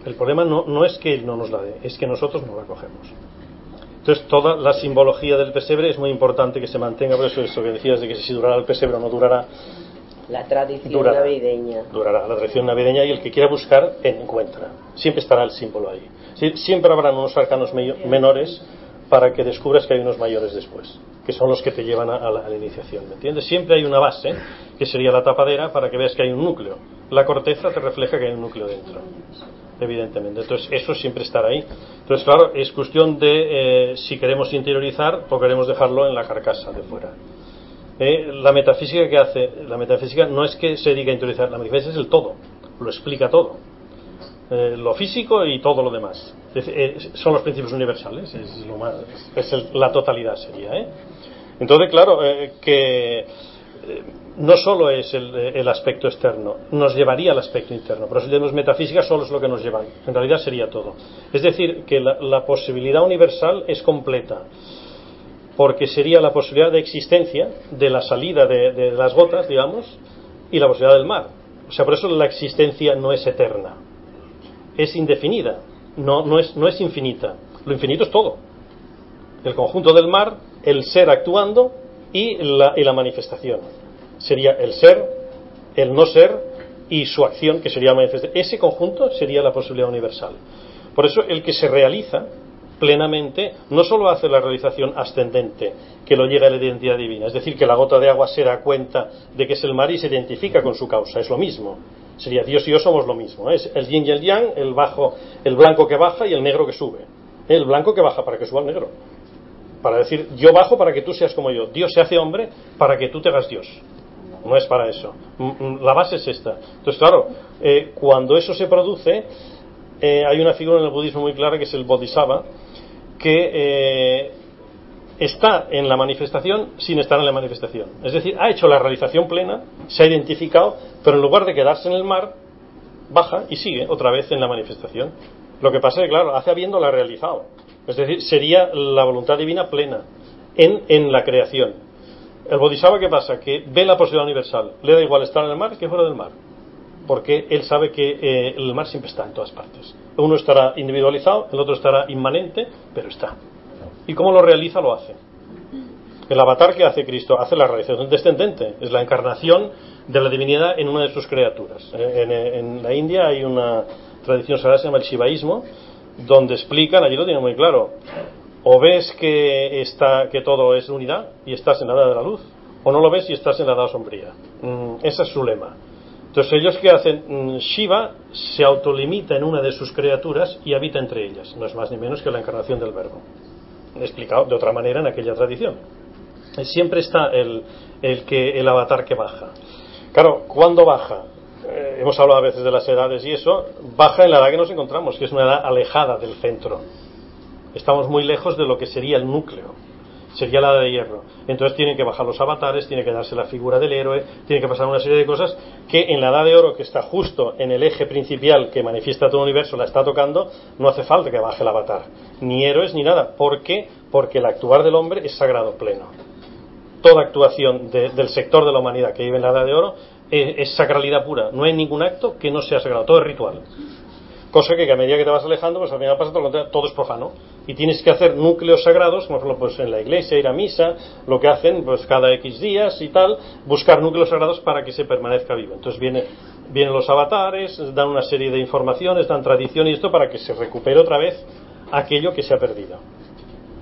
El problema no, no es que Él no nos la dé, es que nosotros no la cogemos. Entonces, toda la simbología del pesebre es muy importante que se mantenga. Por eso, eso que decías de que si durará el pesebre o no durará. La tradición navideña. Durará la tradición navideña y el que quiera buscar, encuentra. Siempre estará el símbolo ahí. Siempre habrá unos arcanos menores para que descubras que hay unos mayores después, que son los que te llevan a, la, iniciación, ¿me entiendes? Siempre hay una base, que sería la tapadera, para que veas que hay un núcleo. La corteza te refleja que hay un núcleo dentro, evidentemente. Entonces, eso siempre estará ahí. Entonces, claro, es cuestión de eh, si queremos interiorizar o queremos dejarlo en la carcasa de fuera. Eh, la metafísica que hace, la metafísica no es que se diga interiorizar, la metafísica es el todo, lo explica todo. Eh, lo físico y todo lo demás son los principios universales, es, lo más, es la totalidad sería. ¿eh? Entonces, claro, que no solo es el, aspecto externo, nos llevaría al aspecto interno. Por eso tenemos metafísica solo es lo que nos lleva. En realidad sería todo. Es decir, que la, posibilidad universal es completa, porque sería la posibilidad de existencia de la salida de, las gotas, digamos, y la posibilidad del mar. O sea, por eso la existencia no es eterna, es indefinida, no, no, es, no es infinita. Lo infinito es todo. El conjunto del mar, el ser actuando y la, y la manifestación sería el ser, el no ser y su acción, que sería manifestar. Ese conjunto sería la posibilidad universal. Por eso el que se realiza plenamente no solo hace la realización ascendente que lo llega a la identidad divina, es decir, que la gota de agua se da cuenta de que es el mar y se identifica con su causa, es lo mismo. Sería Dios y yo somos lo mismo, es el yin y el yang, el bajo, el blanco que baja y el negro que sube. El blanco que baja para que suba el negro. Para decir, yo bajo para que tú seas como yo. Dios se hace hombre para que tú te hagas Dios no es para eso. Mm, mm, la base es esta. Entonces, claro, eh, cuando eso se produce, eh, hay una figura en el budismo muy clara que es el Bodhisattva, que eh, está en la manifestación sin estar en la manifestación. Es decir, ha hecho la realización plena, se ha identificado, pero en lugar de quedarse en el mar, baja y sigue otra vez en la manifestación. Lo que pasa es que, claro, hace habiéndola realizado. Es decir, sería la voluntad divina plena en, en la creación. El Bodhisattva, ¿qué pasa? Que ve la posibilidad universal. Le da igual estar en el mar que fuera del mar. Porque él sabe que eh, el mar siempre está en todas partes. Uno estará individualizado, el otro estará inmanente, pero está. ¿Y cómo lo realiza? Lo hace. El avatar que hace Cristo hace la realización descendente. Es la encarnación de la divinidad en una de sus criaturas. Eh, en, la India hay una tradición sagrada que se llama el shivaísmo, donde explican, allí lo tienen muy claro, o ves que, está, que todo es unidad y estás en la edad de la luz, o no lo ves y estás en la edad sombría. Mm, ese es su lema. Entonces ellos que hacen, mm, Shiva se autolimita en una de sus criaturas y habita entre ellas. No es más ni menos que la encarnación del verbo. Explicado de otra manera en aquella tradición. Siempre está el, el, que, el avatar que baja. Claro, ¿cuándo baja? Eh, hemos hablado a veces de las edades y eso, baja en la edad que nos encontramos, que es una edad alejada del centro estamos muy lejos de lo que sería el núcleo, sería la de hierro. Entonces tienen que bajar los avatares, tiene que darse la figura del héroe, tiene que pasar una serie de cosas que en la edad de oro, que está justo en el eje principal que manifiesta todo el universo, la está tocando, no hace falta que baje el avatar, ni héroes ni nada. ¿Por qué? Porque el actuar del hombre es sagrado pleno. Toda actuación del sector de la humanidad que vive en la edad de oro es, es sacralidad pura. No hay ningún acto que no sea sagrado, todo es ritual. Cosa que, a medida que te vas alejando, pues al final pasa todo, todo es profano. Y tienes que hacer núcleos sagrados, como ejemplo pues en la iglesia, ir a misa, lo que hacen pues cada X días y tal, buscar núcleos sagrados para que se permanezca vivo. Entonces viene, vienen los avatares, dan una serie de informaciones, dan tradición y esto para que se recupere otra vez aquello que se ha perdido.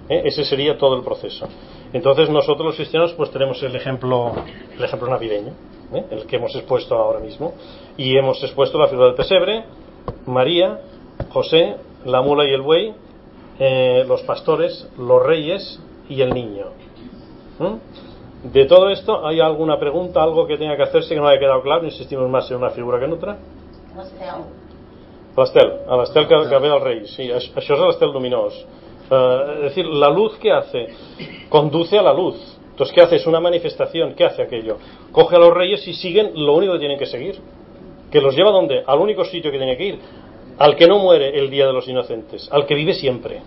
¿Eh? Ese sería todo el proceso. Entonces nosotros los cristianos pues tenemos el ejemplo, el ejemplo navideño, ¿eh? el que hemos expuesto ahora mismo, y hemos expuesto la figura del pesebre, María, José, la mula y el buey, eh, los pastores, los reyes y el niño. ¿Mm? De todo esto, ¿hay alguna pregunta, algo que tenga que hacerse que no haya quedado claro? Insistimos más en una figura que en otra. L'estel, a l'estel que, que ve al rei, sí, això és l'estel luminós. Uh, es decir, la luz que hace, conduce a la luz. Entonces, ¿qué hace? Es una manifestación. ¿Qué hace aquello? Coge a los reyes y siguen lo único que tienen que seguir que los lleva donde? Al único sitio que tiene que ir, al que no muere el día de los inocentes, al que vive siempre,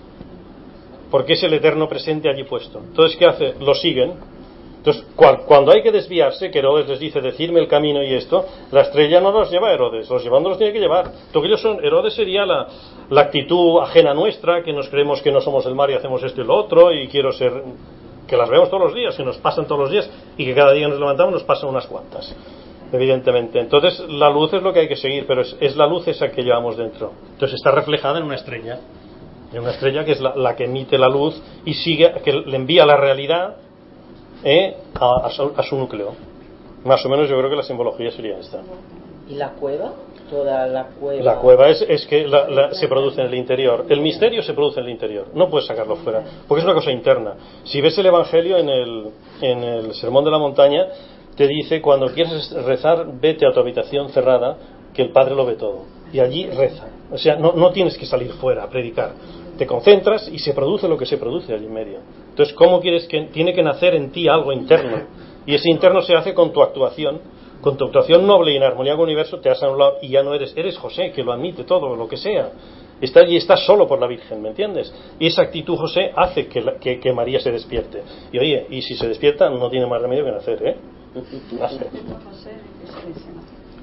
porque es el eterno presente allí puesto. Entonces, ¿qué hace? Lo siguen. Entonces, cuando hay que desviarse, que Herodes les dice, decirme el camino y esto, la estrella no los lleva a Herodes, los llevando los tiene que llevar. Todo ellos son, Herodes sería la, la actitud ajena nuestra, que nos creemos que no somos el mar y hacemos esto y lo otro, y quiero ser, que las vemos todos los días, que nos pasan todos los días, y que cada día nos levantamos nos pasan unas cuantas evidentemente. Entonces, la luz es lo que hay que seguir, pero es, la luz esa que llevamos dentro. Entonces, está reflejada en una estrella. En una estrella que es la, que emite la luz y sigue, que le envía la realidad eh, a, su, núcleo. Más o menos, yo creo que la simbología sería esta. ¿Y la cueva? Toda la cueva. La cueva es, es que se produce en el interior. El misterio se produce en el interior. No puedes sacarlo fuera. Porque es una cosa interna. Si ves el Evangelio en el, en el Sermón de la Montaña, te dice, cuando quieres rezar, vete a tu habitación cerrada, que el Padre lo ve todo. y allí reza. O sea, no, no tienes que salir fuera a predicar. Te concentras y se produce lo que se produce allí en medio. Entonces, ¿cómo quieres que tiene que nacer en ti algo interno? Y ese interno se hace con tu actuación, con tu actuación noble y en armonía con el universo, te has anulado y ya no eres, eres José, que lo admite todo, lo que sea. Está allí, está solo por la Virgen, ¿me entiendes? Y esa actitud, José, hace que, que, que, María se despierte. Y oye, y si se despierta, no tiene más remedio que nacer, ¿eh?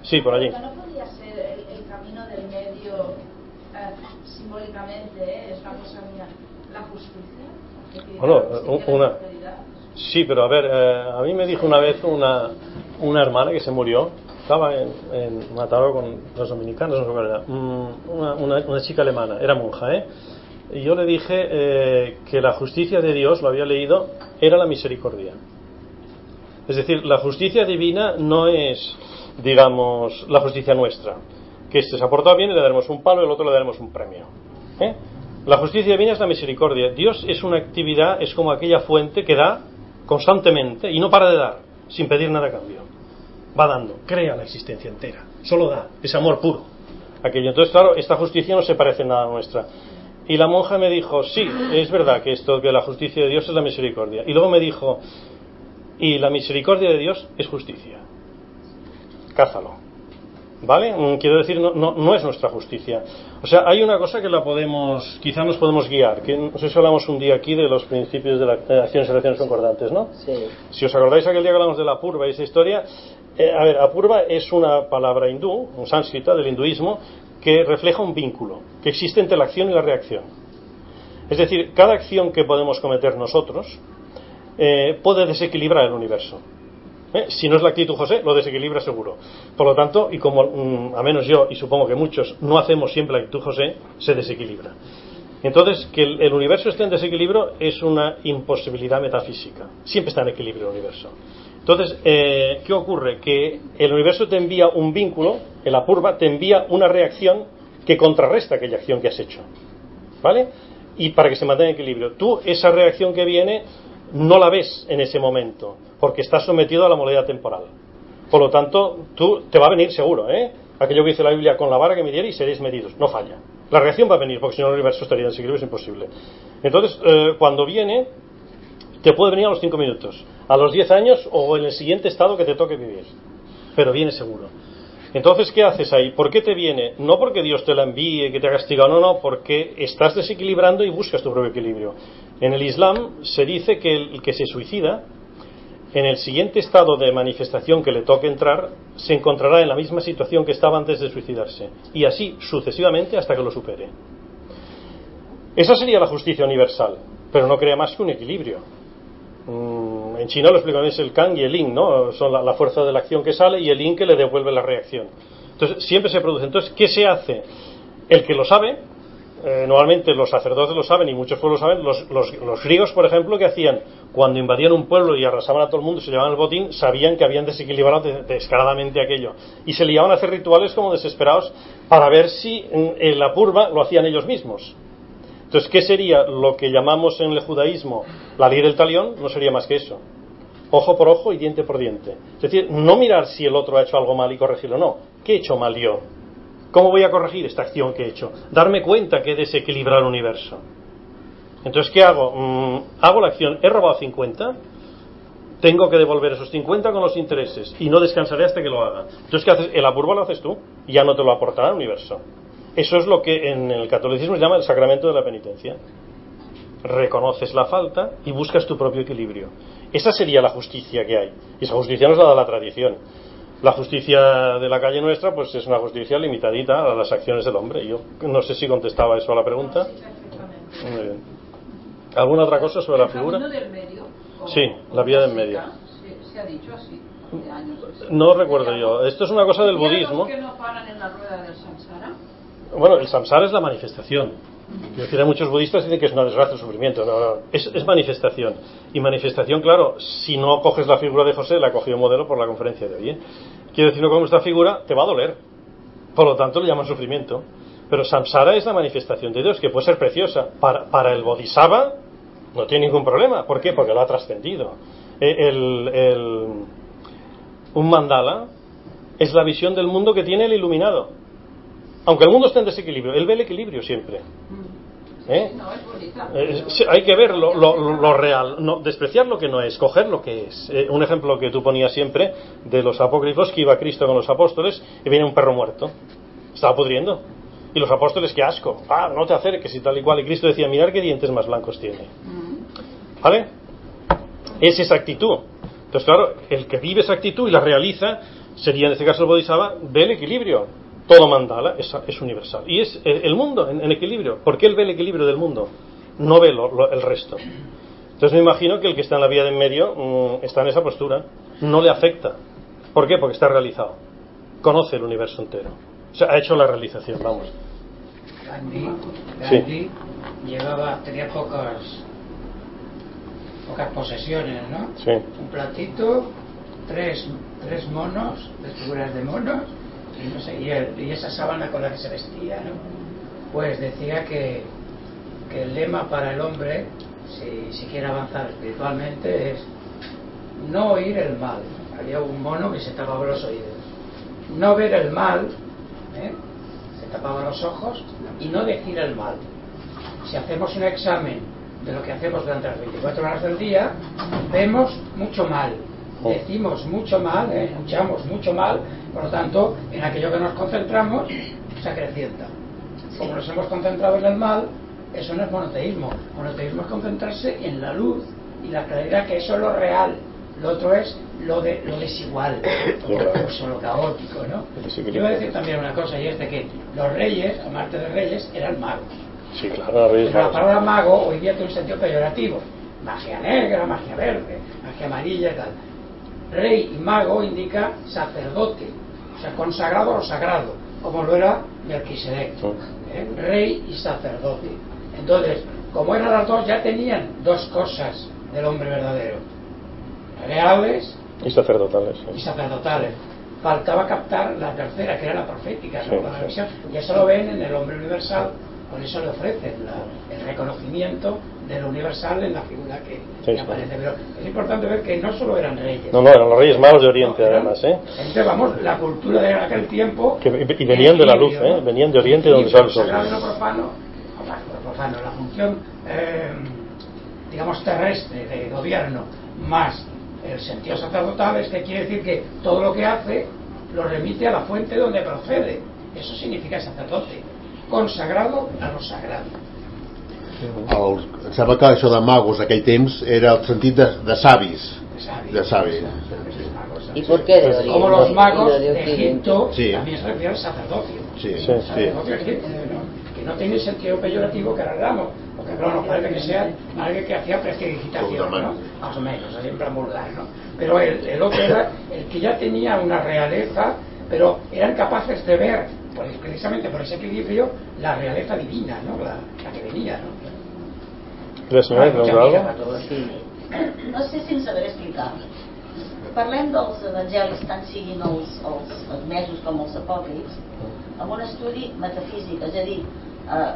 Sí, por allí. ¿No podría ser el, el camino del medio eh, simbólicamente, eh, es una cosa mía, la justicia? Bueno, una. Sí, pero a ver, eh, a mí me dijo una vez una, una hermana que se murió, estaba en, en Mataró con los dominicanos, no sé cuál era, una, una, una, chica alemana, era monja, ¿eh? Y yo le dije que la justicia de Dios, lo había leído, era la misericordia. Es decir, la justicia divina no es, digamos, la justicia nuestra. Que este se ha portado bien y le daremos un palo y al otro le daremos un premio. ¿eh? La justicia divina es la misericordia. Dios es una actividad, es como aquella fuente que da constantemente y no para de dar, sin pedir nada a cambio. Va dando, crea la existencia entera, solo da, es amor puro. Aquello. Entonces, claro, esta justicia no se parece nada a nuestra. Y la monja me dijo, sí, es verdad que esto, que la justicia de Dios es la misericordia. Y luego me dijo, y la misericordia de Dios es justicia. Cázalo. ¿Vale? Quiero decir, no, no, no, es nuestra justicia. O sea, hay una cosa que la podemos, quizá nos podemos guiar, que no sé si hablamos un día aquí de los principios de, la, de acciones y relaciones concordantes, ¿no? Sí. Si os acordáis aquel día que hablamos de la purva y esa historia, eh, a ver, apurva es una palabra hindú, un sánscrita del hinduismo, que refleja un vínculo que existe entre la acción y la reacción. Es decir, cada acción que podemos cometer nosotros eh, puede desequilibrar el universo. ¿Eh? Si no es la actitud José, lo desequilibra seguro. Por lo tanto, y como mm, a menos yo y supongo que muchos no hacemos siempre la actitud José, se desequilibra. Entonces, que el, universo esté en desequilibrio es una imposibilidad metafísica. Siempre está en equilibrio el universo. Entonces, eh, ¿qué ocurre? Que el universo te envía un vínculo, en la purva te envía una reacción que contrarresta aquella acción que has hecho. ¿Vale? Y para que se mantenga en equilibrio. Tú, esa reacción que viene, no la ves en ese momento, porque estás sometido a la modalidad temporal. Por lo tanto, tú te va a venir seguro, ¿eh? Aquello que dice la Biblia, con la vara que me diera y seréis medidos. No falla. La reacción va a venir, porque si no el universo estaría en desequilibrio, es imposible. Entonces, eh, cuando viene, te puede venir a los 5 minutos, a los 10 años o en el siguiente estado que te toque vivir. Pero viene seguro. Entonces, ¿qué haces ahí? ¿Por qué te viene? No porque Dios te la envíe, que te ha castigado, no, no, porque estás desequilibrando y buscas tu propio equilibrio. En el Islam se dice que el que se suicida, en el siguiente estado de manifestación que le toque entrar, se encontrará en la misma situación que estaba antes de suicidarse. Y así sucesivamente hasta que lo supere. Esa sería la justicia universal, pero no crea más que un equilibrio. En China lo explican es el Kang y el Yin, ¿no? Son la, la, fuerza de la acción que sale y el Yin que le devuelve la reacción. Entonces, siempre se produce. Entonces, ¿qué se hace? El que lo sabe, eh, normalmente los sacerdotes lo saben y muchos pueblos lo saben, los, los, los, griegos, por ejemplo, que hacían cuando invadían un pueblo y arrasaban a todo el mundo, se llevaban el botín, sabían que habían desequilibrado descaradamente aquello. Y se liaban a hacer rituales como desesperados para ver si en, la purva lo hacían ellos mismos. Entonces, ¿qué sería lo que llamamos en el judaísmo la ley del talión? No sería más que eso. Ojo por ojo y diente por diente. Es decir, no mirar si el otro ha hecho algo mal y corregirlo, no. ¿Qué he hecho mal yo? ¿Cómo voy a corregir esta acción que he hecho? Darme cuenta que he desequilibrado el universo. Entonces, ¿qué hago? Mm, hago la acción, he robado 50, tengo que devolver esos 50 con los intereses y no descansaré hasta que lo haga. Entonces, ¿qué haces? El apurbo lo haces tú y ya no te lo aportará el universo. Eso es lo que en el catolicismo se llama el sacramento de la penitencia. Reconoces la falta y buscas tu propio equilibrio. Esa sería la justicia que hay. Y esa justicia nos la da la tradición. La justicia de la calle nuestra, pues es una justicia limitadita a las acciones del hombre. Yo no sé si contestaba eso a la pregunta. Muy bien. ¿Alguna otra cosa sobre la figura? Sí, la vía del medio. Se, ha dicho así. No recuerdo yo. Esto es una cosa del budismo. que no paran en la rueda del samsara? Bueno, el samsara es la manifestación. Yo decir, muchos budistas dicen que es una desgracia el sufrimiento. No, no. Es, es, manifestación. Y manifestación, claro, si no coges la figura de José, la ha cogido modelo por la conferencia de hoy. ¿eh? Quiero decir, no coges esta figura, te va a doler. Por lo tanto, le llaman sufrimiento. Pero samsara es la manifestación de Dios, que puede ser preciosa. Para, para el bodhisattva no tiene ningún problema. ¿Por qué? Porque lo ha trascendido. El, el, un mandala es la visión del mundo que tiene el iluminado. Aunque el mundo esté en desequilibrio, él ve el equilibrio siempre. ¿Eh? Bonita. Eh, sí, hay que ver lo, lo- lo real, no, despreciar lo que no es, coger lo que es. Eh, un ejemplo que tú ponías siempre de los apócrifos, que iba Cristo con los apóstoles y viene un perro muerto. Estaba pudriendo. Y los apóstoles, qué asco. Ah, no te acerques y tal y cual. Y Cristo decía, mirar qué dientes más blancos tiene. ¿Vale? Es esa actitud. Entonces, claro, el que vive esa actitud y la realiza, sería en este caso el Bodhisattva, ve el equilibrio. Todo mandala es, es universal. Y es el el mundo en, en equilibrio. ¿Por qué él ve el equilibrio del mundo? No ve lo- lo- el resto. Entonces me imagino que el que está en la vía de en medio mm, está en esa postura. No le afecta. ¿Por qué? Porque está realizado. Conoce el universo entero. O sea, ha hecho la realización, vamos. Gandhi, Sí. Gandhi llevaba, tenía pocas pocas posesiones, ¿no? Sí. Un platito, tres, tres monos, tres figuras de monos, y, esa sábana con la que se vestía, ¿no? Pues decía que, que el lema para el hombre, si, si quiere avanzar espiritualmente, es no oír el mal. Había un mono que se tapaba los oídos. No ver el mal, ¿eh? se tapaba los ojos, y no decir el mal. Si hacemos un examen de lo que hacemos durante las 24 horas del día, vemos mucho mal, decimos mucho mal, ¿eh? escuchamos mucho mal, por lo tanto, en aquello que nos concentramos se acrecienta. Como nos hemos concentrado en el mal, eso no es monoteísmo. Monoteísmo es concentrarse en la luz y la claridad, que eso es lo real. Lo otro es lo, de, lo desigual, lo lo caótico, ¿no? Yo voy a decir también una cosa, y es de que los reyes, amarte de reyes, eran magos. Sí, claro, Pero la palabra mago hoy día tiene un sentido peyorativo. Magia negra, magia verde, magia amarilla y tal. Rey y mago indica sacerdote, o sea, consagrado o sagrado, como lo era Melquisedec. ¿eh? Rey y sacerdote. Entonces, como eran las dos, ya tenían dos cosas del hombre verdadero: reales Y sacerdotales. y sacerdotales. Faltaba captar la tercera, que era la profética, ¿no? Sí, la sí. Y eso lo ven en el hombre universal, por eso le ofrecen la- el reconocimiento de lo universal en la figura que, Sí, que aparece. Pero es importante ver que no solo eran reyes. No, no, eran los Reyes Magos de Oriente, No, eran- además, ¿eh? Entonces, vamos, la cultura de aquel tiempo. Que- y venían de la luz, ¿eh? Venían de Oriente, donde sale el sol. Profano, profano, la función, eh, digamos, terrestre de gobierno, más el sentido sacerdotal, es que quiere decir que todo lo que hace lo remite a la fuente donde procede. Eso significa sacerdote, consagrado a lo sagrado. El, em sembla que això de magos aquell temps era el sentit de, de savis de savis ¿Y por qué de Oriente? Como los magos no de? Egipto Sí. también se refiere al sacerdocio. sí, Sí. sí. Sacerdocio ¿no? que no tiene sentido peyorativo que arreglamos, porque claro, nos parece que sea alguien que hacía prestidigitación, ¿no? Más o menos, así en plan vulgar, ¿no? Pero el, el otro era el que ya tenía una realeza, pero eran capaces de ver, por- precisamente por ese equilibrio, la realeza divina, ¿no? La, la que venía, ¿no? La senyora Mucha pregunta amiga algo? para todos. No sé si em sabré explicar. Parlem dels evangelis, tant siguin els, els admesos com els apòcrifs, amb un estudi metafísic, és a dir, eh,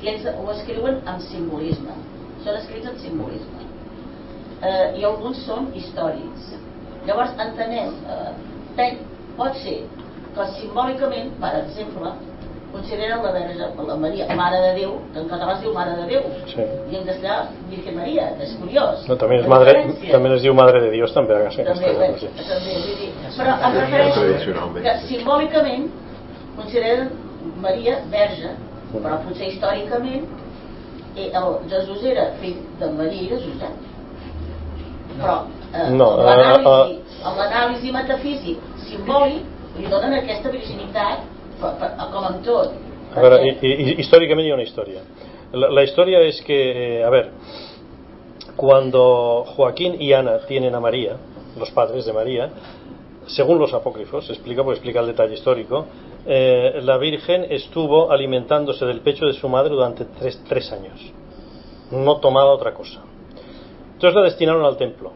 que ells ho escriuen amb simbolisme. Són escrits amb simbolisme. Eh, I alguns són històrics. Llavors, entenem, eh, pot ser que simbòlicament, per exemple, consideren la, Verge, la Maria Mare de Déu, que en català es diu Mare de Déu, Sí. i en castellà Virgen Maria, que és curiós. No, també, és madre, també es diu Madre de Dios, també, a casa. també, bé, Sí. també, vull dir, però em refereixo Tradicionalment. que simbòlicament consideren Maria verge, però potser històricament eh, el Jesús era fill de Maria i de Josep. Però eh, No, eh, l'anàlisi amb l'anàlisi metafísic simbòlic li donen aquesta virginitat per, per, com en tot. A ver, Perquè- y- y- históricamente hay una historia. La, la historia es que, eh, a ver, cuando Joaquín y Ana tienen a María, los padres de María, según los apócrifos, explica, porque explica el detalle histórico, eh, la Virgen estuvo alimentándose del pecho de su madre durante tres, tres años. No tomaba otra cosa. Entonces la destinaron al templo.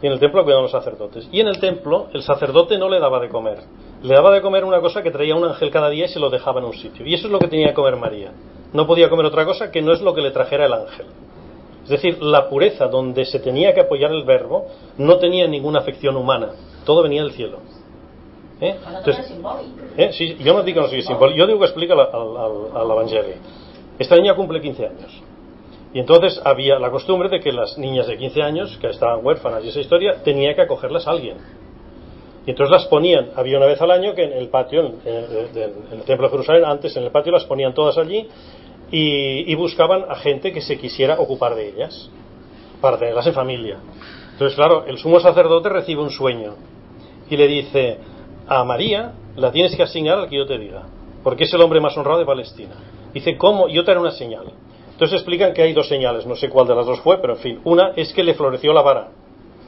Y en el templo cuidaban los sacerdotes. Y en el templo el sacerdote no le daba de comer. Le daba de comer una cosa que traía un ángel cada día y se lo dejaba en un sitio. Y eso es lo que tenía que comer María. No podía comer otra cosa que no es lo que le trajera el ángel. Es decir, la pureza donde se tenía que apoyar el verbo no tenía ninguna afección humana. Todo venía del cielo. Eh? Entonces, eh, sí, jo no dic que no sigui simbólico, yo digo que explica la- al, al- al Evangelio. Esta niña cumple 15 años. Y entonces había la costumbre de que las niñas de 15 años, que estaban huérfanas y esa historia, tenía que acogerlas a alguien. Y entonces las ponían, había una vez al año que en el patio, en, el templo de Jerusalén, antes en el patio las ponían todas allí y, y buscaban a gente que se quisiera ocupar de ellas, para tenerlas en familia. Entonces, claro, el sumo sacerdote recibe un sueño y le dice, a María la tienes que asignar al que yo te diga, porque es el hombre más honrado de Palestina. Dice, ¿cómo? Yo te haré una señal. Entonces explican que hay dos señales, no sé cuál de las dos fue, pero en fin, una es que le floreció la vara.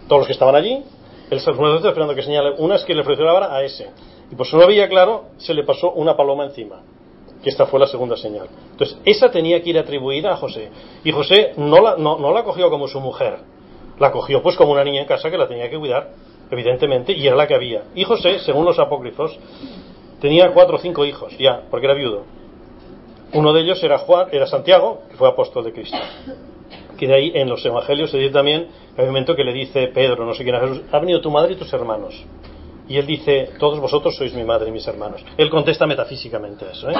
Todos los que estaban allí, el sacerdote esperando que señale, una es que le floreció la vara a ese. Y pues no veía claro, se le pasó una paloma encima que esta fue la segunda señal. Entonces, esa tenía que ir atribuida a José. Y José no la, no, no la cogió como su mujer, la cogió pues como una niña en casa que la tenía que cuidar, evidentemente, y era la que había. Y José, según los apócrifos, tenía cuatro o cinco hijos, ya, porque era viudo. Uno de ellos era Juan, era Santiago, que fue apóstol de Cristo. Que de ahí en los evangelios se dice también, que momento que le dice Pedro, no sé quién a Jesús, ha venido tu madre y tus hermanos. Y él dice, todos vosotros sois mi madre y mis hermanos. Él contesta metafísicamente eso. ¿eh?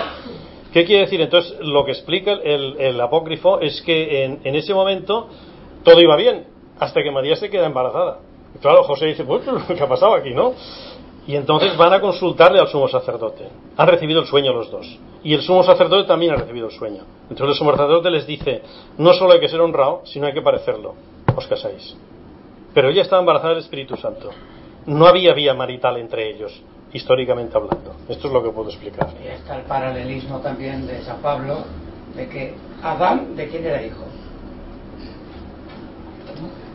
¿Qué quiere decir? Entonces, lo que explica el, el apócrifo es que en, en ese momento todo iba bien, hasta que María se queda embarazada. Y claro, José dice, pues, ¿qué ha pasado aquí, no? Y entonces van a consultarle al sumo sacerdote. Han recibido el sueño los dos. Y el sumo sacerdote también ha recibido el sueño. Entonces el sumo sacerdote les dice, no solo hay que ser honrado, sino hay que parecerlo. Os casáis. Pero ella estaba embarazada del Espíritu Santo. No había vía marital entre ellos, históricamente hablando. Esto es lo que puedo explicar. Y está el paralelismo también de San Pablo, de que Adán, ¿de quién era hijo?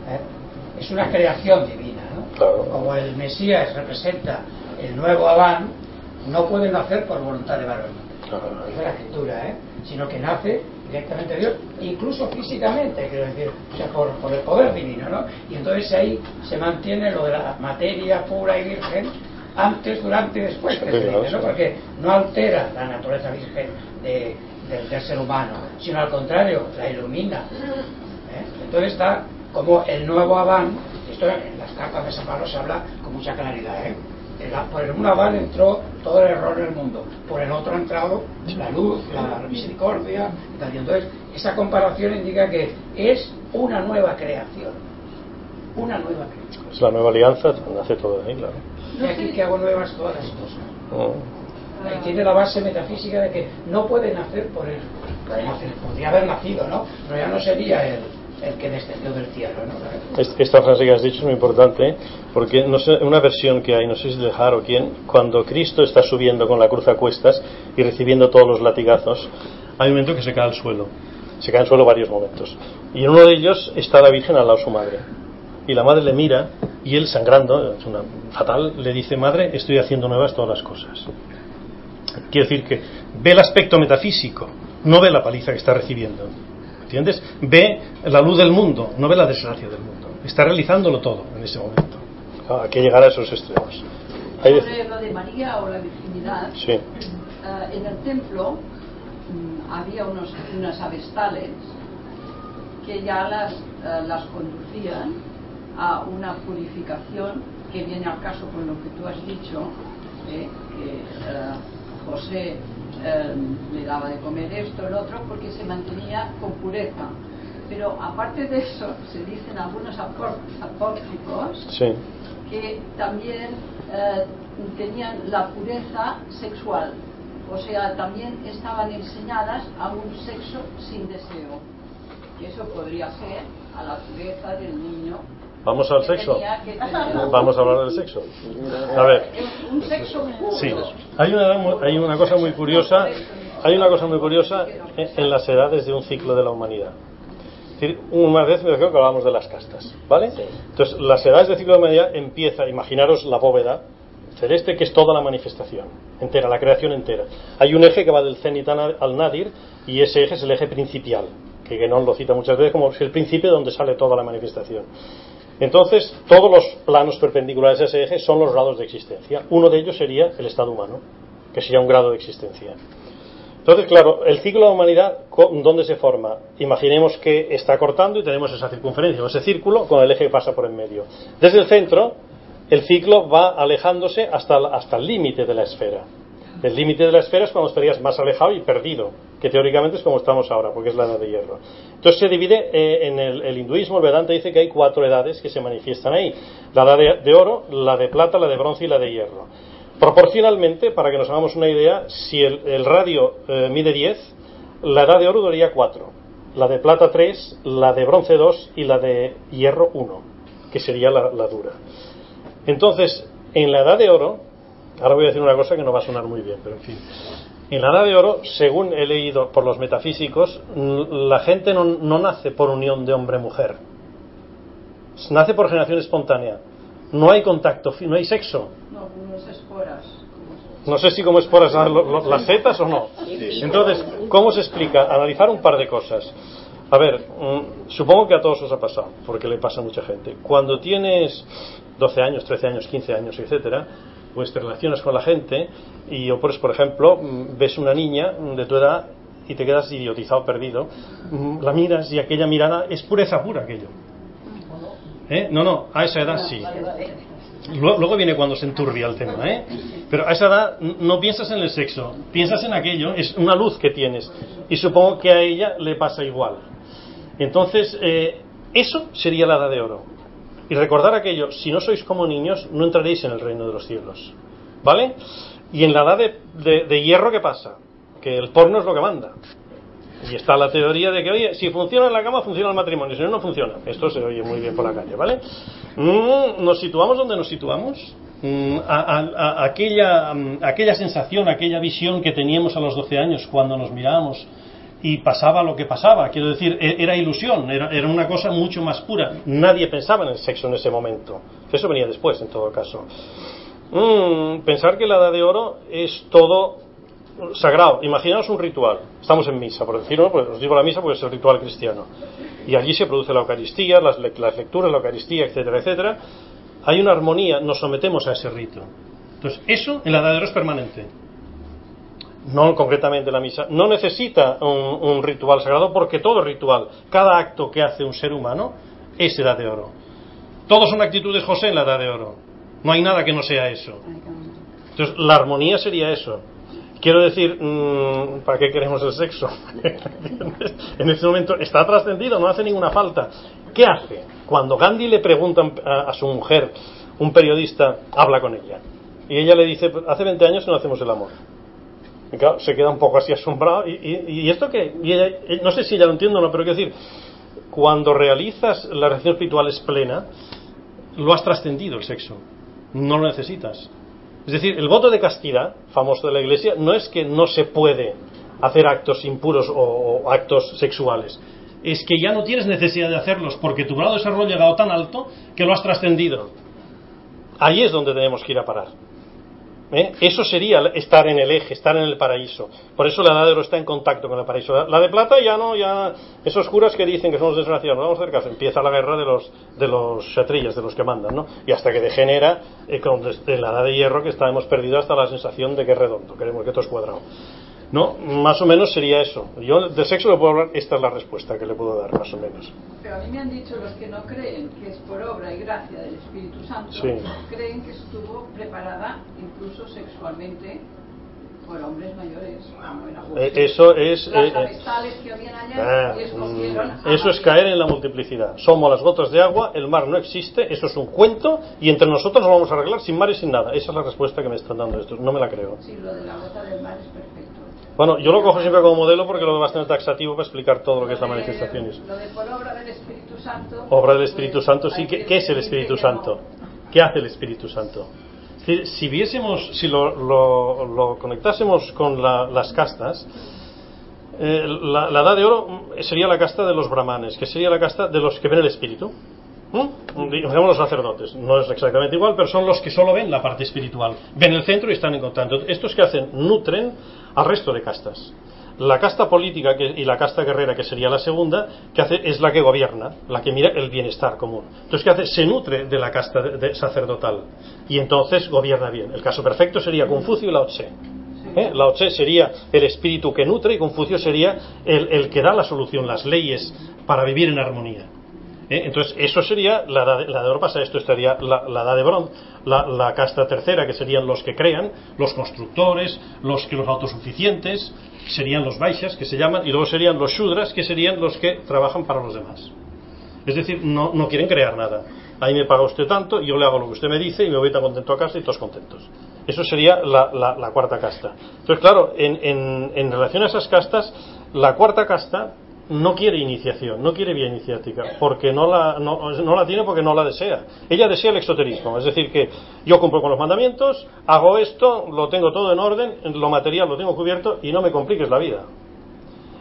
¿Eh? Es una creación divina, ¿no? Claro. Como el Mesías representa el nuevo Adán, no puede nacer por voluntad de varón. Dice la escritura, ¿eh? Sino que nace directamente de Dios, incluso físicamente, quiero decir, o sea, por, por el poder divino, ¿no? Y entonces ahí se mantiene lo de la materia pura y virgen antes, durante y después, se claro, ¿no? sí. Porque no altera la naturaleza virgen de- del, del ser humano, sino al contrario, la ilumina. ¿eh? Entonces está como el nuevo Adán, esto en las cartas de San Pablo se habla con mucha claridad, ¿eh? Por el un Adán entró todo el error en el mundo, por el otro ha entrado la luz, la misericordia, y entonces esa comparación indica que es una nueva creación, una nueva creación. Es la nueva alianza, nace todo de ahí, claro. Y aquí que hago nuevas todas las cosas. Ahí tiene la base metafísica de que no puede nacer por él. Podría haber nacido, ¿no? Pero ya no sería el, el que descendió del cielo, ¿no? Es- Esta frase que has dicho es muy importante ¿eh? porque no sé, una versión que hay, no sé si es de Har o quién, cuando Cristo está subiendo con la cruz a cuestas y recibiendo todos los latigazos, hay un momento que se cae al suelo. Se cae al suelo varios momentos. Y en uno de ellos está la Virgen al lado de su madre. Y la madre le mira y él, sangrando, es una fatal, le dice, madre, estoy haciendo nuevas todas las cosas. Quiere decir que ve el aspecto metafísico, no ve la paliza que está recibiendo. ¿Entiendes? Ve la luz del mundo, no ve la desgracia del mundo. Está realizándolo todo en ese momento. Hay que llegar a esos extremos. De- Sobre lo de María o la virginidad, Sí. eh, en el templo mm, había unos, unas avestales que ya las, eh, las conducían a una purificación que viene al caso con lo que tú has dicho, eh, que eh, José eh, le daba de comer esto, el otro, porque se mantenía con pureza. Pero aparte de eso, se dicen algunos apó- apócrifos Sí. que también eh, tenían la pureza sexual, o sea, también estaban enseñadas a un sexo sin deseo. Y eso podría ser a la pureza del niño. ¿Vamos al sexo? Vamos a hablar del sexo. A ver. Un sexo puro. Sí, hay una, mu- hay una cosa muy curiosa, hay una cosa muy curiosa en, las edades de un ciclo de la humanidad. Es decir, una vez me creo que hablábamos de las castas, ¿vale? Entonces, las edades del ciclo de la humanidad empieza, imaginaros la bóveda celeste que es toda la manifestación entera, la creación entera. Hay un eje que va del cenit al al nadir y ese eje es el eje principal, que Guénon lo cita muchas veces como el principio donde sale toda la manifestación. Entonces, todos los planos perpendiculares a ese eje son los grados de existencia. Uno de ellos sería el estado humano, que sería un grado de existencia. Entonces, claro, el ciclo de la humanidad, ¿dónde se forma? Imaginemos que está cortando y tenemos esa circunferencia, o ese círculo con el eje que pasa por en medio. Desde el centro el ciclo va alejándose hasta, hasta el límite de la esfera. El límite de la esfera es cuando estarías más alejado y perdido, que teóricamente es como estamos ahora, porque es la edad de hierro. Entonces se divide eh, en el, hinduismo, el Vedanta dice que hay cuatro edades que se manifiestan ahí: la edad de, oro, la de plata, la de bronce y la de hierro. Proporcionalmente, para que nos hagamos una idea, si el, radio eh, mide 10, la edad de oro duraría 4, la de plata 3, la de bronce 2 y la de hierro 1, que sería la dura. Entonces, en la edad de oro, ahora voy a decir una cosa que no va a sonar muy bien, pero en fin. En la edad de oro, según he leído por los metafísicos, la gente no, no nace por unión de hombre-mujer. Nace por generación espontánea. No hay contacto, no hay sexo. No, unas esporas. No sé si como esporas las setas o no. Entonces, ¿cómo se explica? Analizar un par de cosas. A ver, supongo que a todos os ha pasado, porque le pasa a mucha gente. Cuando tienes 12 años, 13 años, 15 años, etcétera, pues te relacionas con la gente y, o pues, por ejemplo, ves una niña de tu edad y te quedas idiotizado, perdido, la miras y aquella mirada es pureza pura aquello. ¿Eh? No, no, a esa edad sí. Luego viene cuando se enturbia el tema, ¿eh? Pero a esa edad no piensas en el sexo, piensas en aquello, es una luz que tienes. Y supongo que a ella le pasa igual. Entonces, eh, eso sería la edad de oro. Y recordar aquello, si no sois como niños, no entraréis en el reino de los cielos. ¿Vale? Y en la edad de, de, hierro, ¿qué pasa? Que el porno es lo que manda. Y está la teoría de que, oye, si funciona en la cama, funciona el matrimonio, si no, no funciona. Esto se oye muy bien por la calle, ¿vale? Mm, nos situamos donde nos situamos. Mm, a, aquella, aquella sensación, aquella visión que teníamos a los 12 años cuando nos mirábamos y pasaba lo que pasaba. Quiero decir, era ilusión, era, era, una cosa mucho más pura. Nadie pensaba en el sexo en ese momento. Eso venía después, en todo caso. Mm, pensar que la edad de oro es todo sagrado. Imaginaos un ritual. Estamos en misa, por decirlo, pues os digo la misa porque es el ritual cristiano. Y allí se produce la Eucaristía, las, las lecturas, la Eucaristía, etcétera, etcétera. Hay una armonía, nos sometemos a ese rito. Entonces, eso en la edad de oro es permanente no concretamente la misa, no necesita un, un, ritual sagrado porque todo ritual, cada acto que hace un ser humano es edad de oro. Todos son actitudes José en la edad de oro. No hay nada que no sea eso. Entonces, la armonía sería eso. Quiero decir, mmm, ¿para qué queremos el sexo? en este momento está trascendido, no hace ninguna falta. ¿Qué hace? Cuando Gandhi le pregunta a, a su mujer, un periodista habla con ella. Y ella le dice, hace 20 años que no hacemos el amor. Se queda un poco así asombrado. ¿Y, y, esto que No sé si ya lo entiendo o no, pero quiero decir, cuando realizas la relación espiritual es plena, lo has trascendido el sexo. No lo necesitas. Es decir, el voto de castidad, famoso de la Iglesia, no es que no se puede hacer actos impuros o, o actos sexuales. Es que ya no tienes necesidad de hacerlos porque tu grado de desarrollo ha llegado tan alto que lo has trascendido. Ahí es donde tenemos que ir a parar. ¿Eh? Eso sería estar en el eje, estar en el paraíso. Por eso la edad de oro está en contacto con el paraíso. La de plata ya no, ya esos curas que dicen que somos desgraciados, no vamos a. Empieza la guerra de los de los chatrillas, de los que mandan, ¿no? Y hasta que degenera eh, con la edad de hierro que está, hemos perdido hasta la sensación de que es redondo, queremos que todo es cuadrado. No, más o menos sería eso. Yo de sexo le puedo hablar, esta es la respuesta que le puedo dar, más o menos. Pero a mí me han dicho los que no creen que es por obra y gracia del Espíritu Santo, Sí. creen que estuvo preparada incluso sexualmente por hombres mayores. Eh, eso es. Las eh, eh, avestales que habían allá Ah, y mm, eso es caer en la multiplicidad. Somos las gotas de agua, el mar no existe, eso es un cuento y entre nosotros nos vamos a arreglar sin mar y sin nada. Esa es la respuesta que me están dando estos. No me la creo. Sí, lo de la gota del mar es perfecto. Bueno, yo lo cojo siempre como modelo porque lo veo bastante taxativo para explicar todo lo que es la manifestación. Lo de por obra del Espíritu Santo. Obra del Espíritu Santo, sí. ¿Qué, es el Espíritu. Santo? ¿Qué hace el Espíritu Santo? Si viésemos, si lo, lo- lo conectásemos con la- las castas, eh, la, la edad de oro sería la casta de los brahmanes, que sería la casta de los que ven el espíritu. ¿Mm? Digamos los sacerdotes. No es exactamente igual, pero son los que solo ven la parte espiritual. Ven el centro y están en contacto. Estos que hacen, nutren al resto de castas. La casta política y la casta guerrera, que sería la segunda, que hace es la que gobierna, la que mira el bienestar común. Entonces, ¿qué hace? Se nutre de la casta de- sacerdotal y entonces gobierna bien. El caso perfecto sería Confucio y Lao Tse. ¿Eh? Lao Tse sería el espíritu que nutre y Confucio sería el que da la solución, las leyes para vivir en armonía. ¿Eh? Entonces, eso sería la edad, de, la pasa esto, estaría la, la edad de bronce, la, la, casta tercera, que serían los que crean, los constructores, los que los autosuficientes, serían los baixas, que se llaman, y luego serían los shudras, que serían los que trabajan para los demás. Es decir, no, no quieren crear nada. Ahí me paga usted tanto, yo le hago lo que usted me dice y me voy tan contento a casa y todos contentos. Eso sería la, la, la cuarta casta. Entonces, claro, en, en, en relación a esas castas, la cuarta casta no quiere iniciación, no quiere vía iniciática, porque no la, no, la tiene porque no la desea. Ella desea el exoterismo, es decir, que yo cumplo con los mandamientos, hago esto, lo tengo todo en orden, lo material lo tengo cubierto y no me compliques la vida.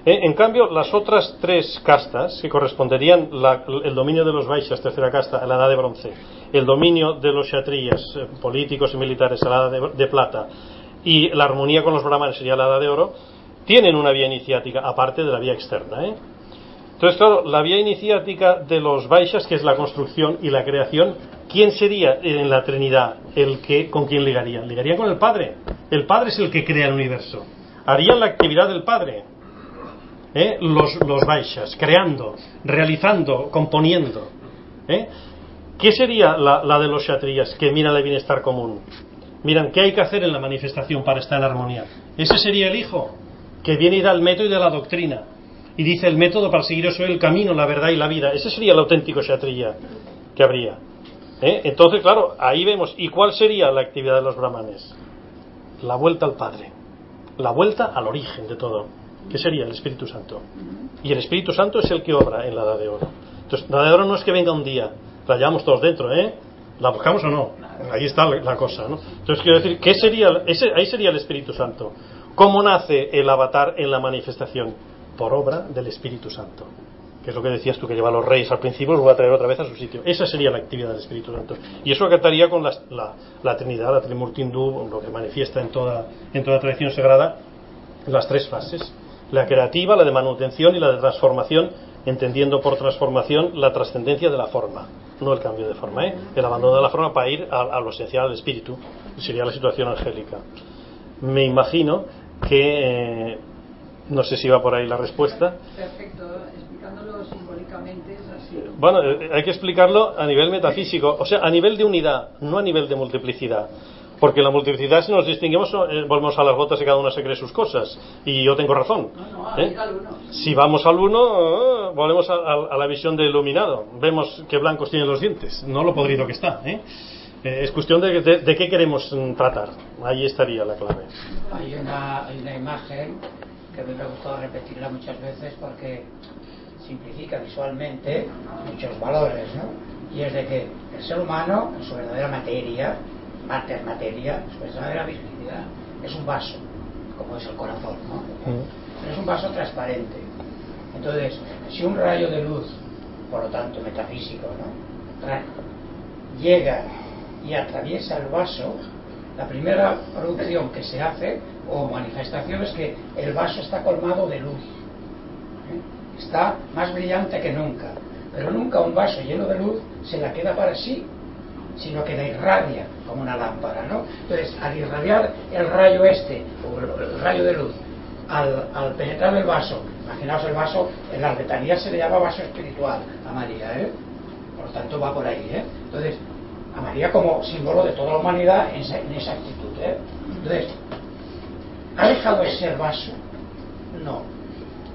Eh, en cambio, las otras tres castas, que corresponderían la, el dominio de los Vaishas, tercera casta, a la edad de bronce, el dominio de los Kshatriyas, eh, políticos y militares, a la edad de, de plata, y la armonía con los brahmanes sería la edad de oro, tienen una vía iniciática, aparte de la vía externa. ¿eh? Entonces, claro, la vía iniciática de los Vaishas, que es la construcción y la creación, ¿quién sería en la Trinidad el que con quién ligarían? Ligarían con el Padre. El Padre es el que crea el universo. Harían la actividad del Padre. ¿eh? Los, los creando, realizando, componiendo. ¿eh? ¿Qué sería la, la de los Kshatriyas que miran el bienestar común? Miran, ¿qué hay que hacer en la manifestación para estar en armonía? Ese sería el Hijo que viene y da el método y de la doctrina. Y dice el método para seguir eso el camino, la verdad y la vida. Ese sería el auténtico Kshatriya que habría. ¿Eh? Entonces, claro, ahí vemos. ¿Y cuál sería la actividad de los brahmanes? La vuelta al Padre. La vuelta al origen de todo. que sería? El Espíritu Santo. Y el Espíritu Santo es el que obra en la Edad de Oro. Entonces, la Edad de Oro no es que venga un día. La llevamos todos dentro, ¿eh? ¿La buscamos o no? Ahí está la cosa, ¿no? Entonces, quiero decir, ¿qué sería? Ese, ahí sería el Espíritu Santo. ¿Cómo nace el avatar en la manifestación? Por obra del Espíritu Santo. Que es lo que decías tú, que lleva a los reyes al principio, los va a traer otra vez a su sitio. Esa sería la actividad del Espíritu Santo. Y eso acataría con la, la, la Trinidad, la Trimurtindú, lo que manifiesta en toda, en toda tradición sagrada, las tres fases. La creativa, la de manutención y la de transformación, entendiendo por transformación la trascendencia de la forma, no el cambio de forma, ¿eh? el abandono de la forma para ir a, a lo esencial del espíritu, sería la situación angélica. Me imagino que eh, no sé si va por ahí la respuesta. Perfecto, explicándolo simbólicamente es así. Bueno, eh, hay que explicarlo a nivel metafísico, o sea, a nivel de unidad, no a nivel de multiplicidad. Porque la multiplicidad, si nos distinguimos, eh, volvemos a las gotas y cada una se cree sus cosas. Y yo tengo razón. No, no, ¿eh? al uno. Si vamos al uno, volvemos a, a, a, la visión de iluminado. Vemos qué blancos tienen los dientes, no lo podrido que está. ¿eh? Eh, es cuestión de, de, de, qué queremos tratar. Ahí estaría la clave. Hay una, hay una imagen que me ha gustado repetirla muchas veces porque simplifica visualmente muchos valores, ¿no? Y es de que el ser humano, en su verdadera materia, mater materia, su verdadera visibilidad, es un vaso, como es el corazón, ¿no? Pero es un vaso transparente. Entonces, si un rayo de luz, por lo tanto metafísico, ¿no? llega y atraviesa el vaso, la primera producción que se hace o manifestación es que el vaso está colmado de luz. ¿eh? Está más brillante que nunca. Pero nunca un vaso lleno de luz se la queda para sí, sino que la irradia como una lámpara. ¿no? Entonces, al irradiar el rayo este, o el rayo de luz, al, penetrar el vaso, imaginaos el vaso, en la albetanía se le llama vaso espiritual a María, ¿eh? por tanto va por ahí. ¿eh? Entonces, a María como símbolo de toda la humanidad en esa, actitud. ¿eh? Entonces, ¿ha dejado de ser vaso? No.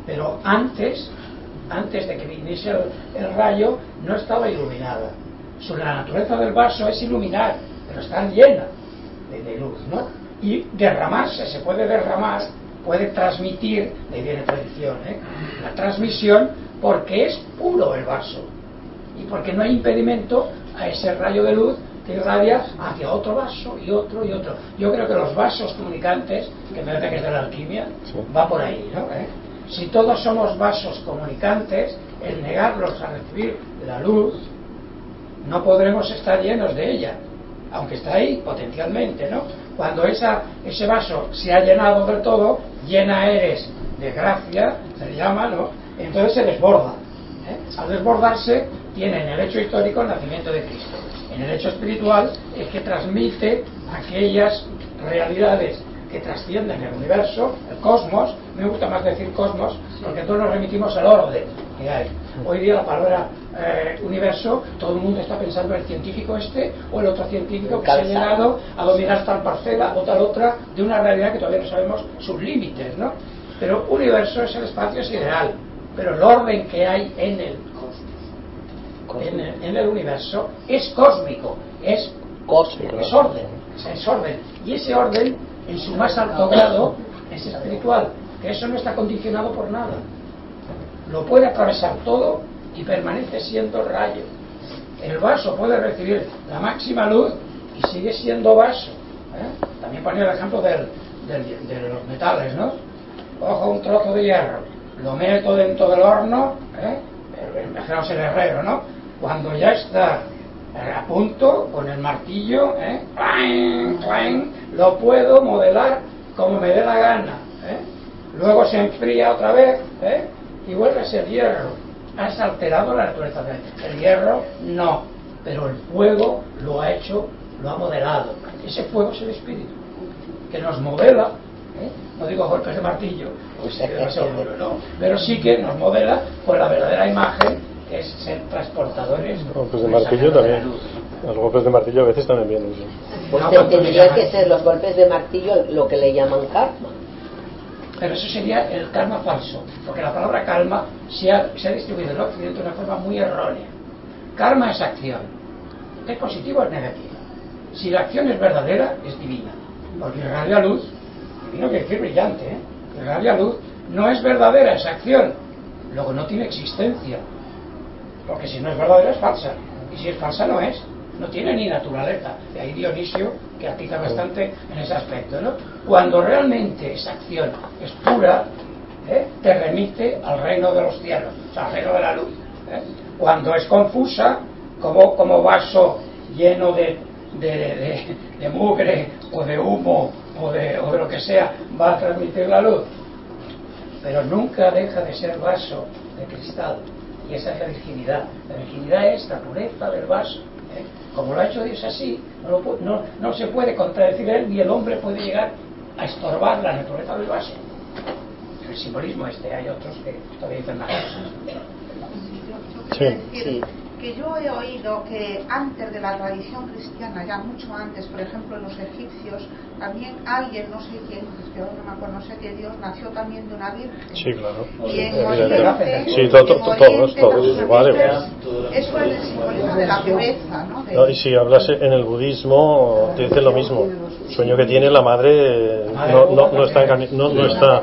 Pero antes, antes de que viniese el, rayo, no estaba iluminada. So, la naturaleza del vaso es iluminar, pero está llena de, de, luz, ¿no? Y derramarse, se puede derramar, puede transmitir, de viene tradición, ¿eh? la transmisión, porque es puro el vaso. Y porque no hay impedimento a ese rayo de luz que irradia hacia otro vaso y otro y otro. Yo creo que los vasos comunicantes, que me parece que es de la alquimia, sí. va por ahí, ¿no? ¿Eh? Si todos somos vasos comunicantes, el negarlos a recibir la luz, no podremos estar llenos de ella, aunque está ahí potencialmente, ¿no? Cuando esa, ese vaso se ha llenado del todo, llena eres de gracia, se llama, ¿no? Entonces se desborda. ¿eh? Al desbordarse, tiene en el hecho histórico el nacimiento de Cristo. En el hecho espiritual es que transmite aquellas realidades que trascienden el universo, el cosmos, me gusta más decir cosmos, porque todos nos remitimos al orden que hay. Hoy día la palabra eh, universo, todo el mundo está pensando en el científico este o el otro científico que se ha llegado a dominar tal parcela o tal otra de una realidad que todavía no sabemos sus límites, ¿no? Pero universo es el espacio sideral, pero el orden que hay en el en el, en el universo, es cósmico, es, Cósmico. es orden, es orden. Y ese orden, en su más alto grado, es espiritual, que eso no está condicionado por nada. Lo puede atravesar todo y permanece siendo rayo. El vaso puede recibir la máxima luz y sigue siendo vaso. ¿eh? También ponía el ejemplo del- del- de los metales, ¿no? Cojo un trozo de hierro, lo meto dentro del horno, ¿eh? Eh, imaginaos el herrero, ¿no? Cuando ya está a punto, con el martillo, ¿eh? ¡Clang! ¡Clang! lo puedo modelar como me dé la gana. ¿eh? Luego se enfría otra vez ¿eh? y vuelve a ser hierro. Has alterado la naturaleza del hierro, no, pero el fuego lo ha hecho, lo ha modelado. Ese fuego es el espíritu, que nos modela, ¿eh? no digo golpes de martillo, pues demasiado duro, no, pero sí que nos modela con la verdadera imagen, es ser transportadores. Golpes de martillo también. luz. Los golpes de martillo a veces también vienen. sí. Pues No, tendría que ser los golpes de martillo lo que le llaman karma. Pero eso sería el karma falso, porque la palabra calma se ha, se ha distribuido en el occidente de una forma muy errónea. Karma es acción, es positiva o es negativa. Si la acción es verdadera, es divina, porque irradia luz, divino quiere decir brillante, ¿eh? irradia luz, no es verdadera esa acción, luego no tiene existencia, porque si no es verdadera es falsa, y si es falsa no es, no tiene ni naturaleza. Y ahí Dionisio, que atiza bastante en ese aspecto. Cuando realmente esa acción es pura, ¿eh? te remite al reino de los cielos, al reino de la luz. ¿eh? Cuando es confusa, como, como vaso lleno de, de, de- de mugre o de humo o de, o de lo que sea, va a transmitir la luz pero nunca deja de ser vaso de cristal. Y esa es la virginidad. La virginidad es la pureza del vaso. ¿eh? Como lo ha hecho Dios así, no, lo no- no se puede contradecir él, ni el hombre puede llegar a estorbar la naturaleza del vaso. El simbolismo este, hay otros que todavía dicen más cosas. Sí. Sí. Que yo he oído que antes de la tradición cristiana, ya mucho antes, por ejemplo en los egipcios, también alguien, no sé quién, no me acuerdo, no sé qué Dios, nació también de una virgen. Sí, claro. Y en. Oriente, Sí, todos, todos, las igual, mujeres, igual. Eso es el simbolismo de la pureza, ¿no? Y si hablas en el budismo, te dicen lo mismo. El sueño que tiene la madre no, no, no está, no, no está.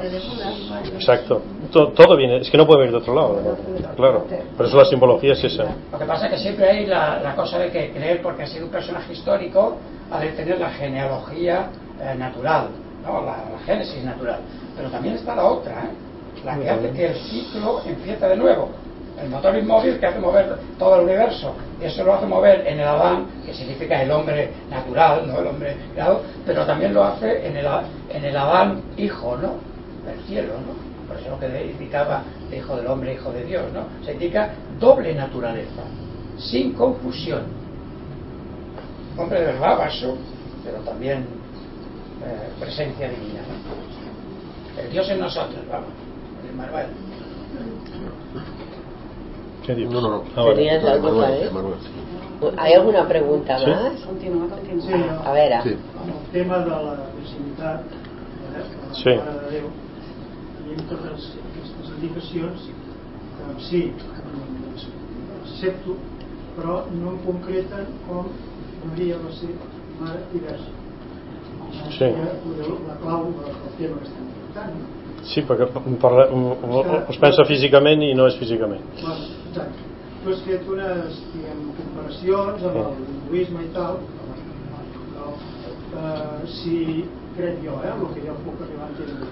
Exacto. To- todo viene, es que no puede venir de otro lado. ¿no? Claro. Por eso la simbología es esa. Lo que pasa es que siempre hay la, la cosa de que creer porque ha sido un personaje histórico ha de tener la genealogía eh, natural, ¿no? la, la génesis natural. Pero también está la otra, ¿eh? la que hace que el ciclo empiece de nuevo. El motor inmóvil que hace mover todo el universo. Y eso lo hace mover en el Adán, que significa el hombre natural, no el hombre creado, pero también lo hace en el, en el Adán hijo, ¿no? Del cielo, ¿no? Por eso lo que indicaba hijo del hombre, hijo de Dios, ¿no? Se indica doble naturaleza, sin confusión. Hombre de verdad, vaso, pero también eh, presencia divina, ¿no? El Dios en nosotros, vamos, el Manuel. ¿Qué dices? No, no, no. Ah. Tenías Manuel, ¿vale? Manuel, sí. ¿Hay alguna pregunta Sí. más? Continua, continua. Sí, A veure, Sí. el tema de la virginitat eh, la Sí. De amb totes aquestes indicacions que sí, les accepto però no em concreten com Maria va ser mare i verge Sí. La clau del tema que estem tractant? Sí, perquè parla, es pensa físicament i no és físicament. Bueno, exacte. Tu has fet unes diguem, comparacions amb el hinduisme i tal, però eh, si, crec jo, eh, el que jo puc arribar a entendre,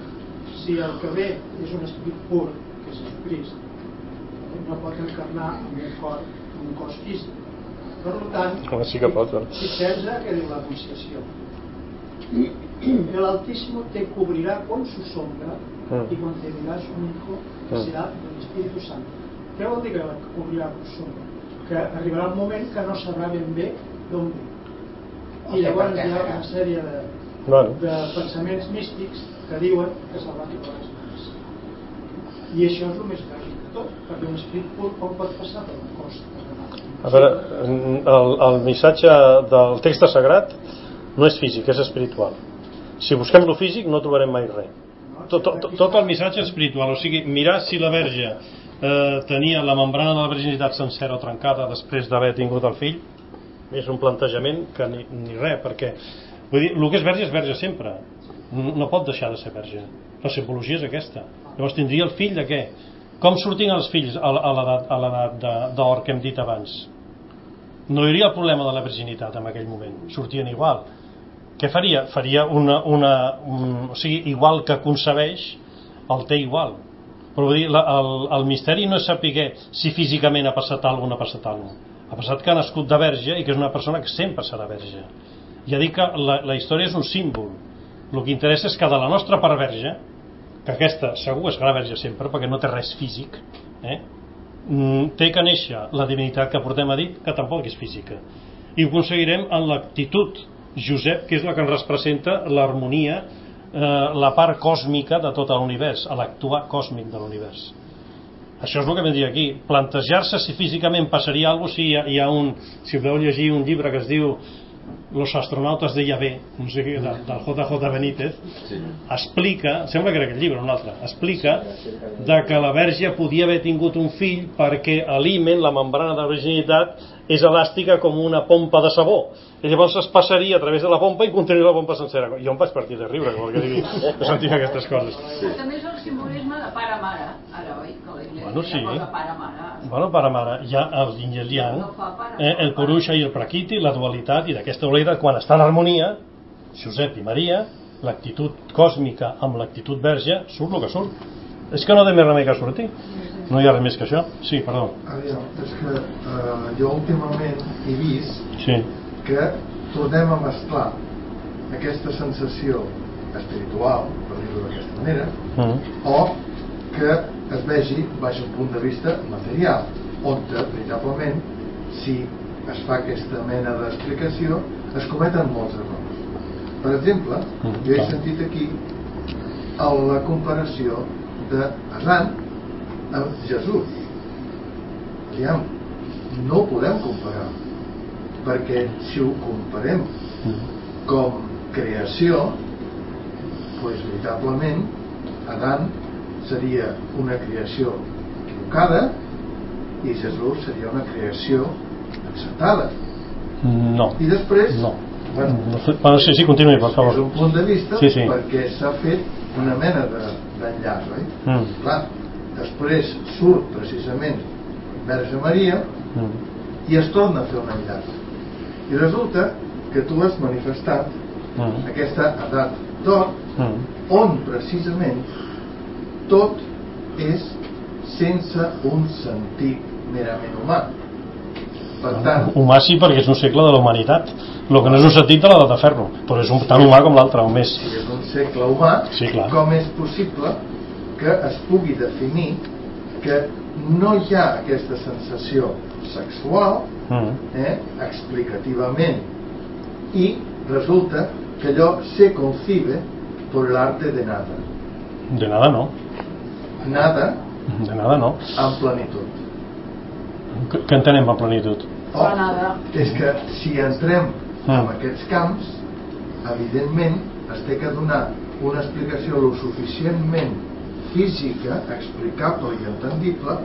si el que ve és un esperit pur, que és Jesucrist, eh, no pot encarnar en un cor, en un cos físic. Per tant, Home, sí que pot, però- fixeu que diu l'Anunciació. El Altísimo te cubrirá con su sombra Mm. y concebirás un hijo que Mm. serà del Espíritu Santo. Què vol dir que la cobrirà con su sombra? Que arribarà un moment que no sabrà ben bé d'on ve. I llavors hi ha una sèrie de, bueno. de pensaments místics que diuen que se'l van tocar les mans. I això és el més lògic de tot, perquè un esprit pot, pot passar per un cos. A veure, el, el missatge del text sagrat no és físic, és espiritual. Si busquem lo físic no trobarem mai res. Tot, tot, tot el missatge espiritual, o sigui, mirar si la verge eh, tenia la membrana de la virginitat sencera o trencada després d'haver tingut el fill, és un plantejament que ni, ni res, perquè vull dir, el que és verge és verge sempre. No, pot deixar de ser verge. La simbologia és aquesta. Llavors tindria el fill de què? Com sortien els fills a l'edat d'or que hem dit abans? No hi hauria el problema de la virginitat en aquell moment. Sortien igual. Què faria? Faria una... una un, o sigui, igual que concebeix, el té igual. Però vull dir, la, el, el misteri no és saber si físicament ha passat alguna no ha passat alguna Ha passat que ha nascut de verge i que és una persona que sempre serà verge. Ja dic que la, la història és un símbol. El que interessa és que de la nostra part verge, que aquesta segur és serà verge sempre perquè no té res físic, eh? Mm, té que néixer la divinitat que portem a dit, que tampoc és física. I ho aconseguirem en l'actitud Josep, que és la que ens representa l'harmonia, eh, la part còsmica de tot l'univers, l'actuar còsmic de l'univers. Això és el que vam dir aquí. Plantejar-se si físicament passaria alguna cosa, si hi ha, hi ha un... Si podeu llegir un llibre que es diu Los astronautes de Yahvé, no sé què, del, del JJ Benítez, explica, sembla que era aquest llibre, un altre, explica de que la verge podia haver tingut un fill perquè l'himen, la membrana de la virginitat, és elàstica com una pompa de sabó. I llavors es passaria a través de la pompa i contenia la pompa sencera. Jo em vaig partir de riure, com el que digui, de sentir aquestes coses. Però també és el simbolisme de pare-mare, ara, oi? Bueno, sí. pare-mare. Bueno, para mare, hi ha el yin i el yang, eh, el Purusha i el Prakriti, la dualitat, i d'aquesta dualitat, quan està en harmonia, Josep i Maria, l'actitud còsmica amb l'actitud verge, surt el que surt. És que no té més remei que sortir. No hi ha res més que això. Sí, perdó. Aviam, és que eh, jo últimament he vist Sí. que tornem a mesclar aquesta sensació espiritual, per dir-ho d'aquesta manera, Mm. o que es vegi baix el punt de vista material, on veritablement, si es fa aquesta mena d'explicació, es cometen molts errors. Per exemple, Mm, jo he sentit aquí la comparació d'Adan amb Jesús. Aviam, no ho podem comparar, perquè si ho comparem com creació, doncs veritablement Adán seria una creació equivocada i Jesús seria una creació encertada. No. I després, No. bueno, No sé- Bueno, sí, sí, continuï, per és favor. un punt de vista Sí, sí. perquè s'ha fet una mena de- d'enllaç, oi? Mm. Clar, després surt precisament Verge Maria Mm. i es torna a fer un enllaç. I resulta que tu has manifestat Mm. aquesta edat d'or Mm. on precisament tot és sense un sentit merament humà. Per tant, Humà sí, perquè és un segle de la humanitat. El que no és un sentit de l'edat de ferro, però és un, tan humà com l'altre, o més. si és un segle humà, Sí, clar. com és possible que es pugui definir que no hi ha aquesta sensació sexual Mm. eh, explicativament y resulta que allò se concibe por el arte de nada De nada no. nada De nada no. en plenitud Què què entenem per plenitud? o, és que si entrem Mm. en aquests camps evidentment es té que donar una explicació lo suficientment física, explicable i entendible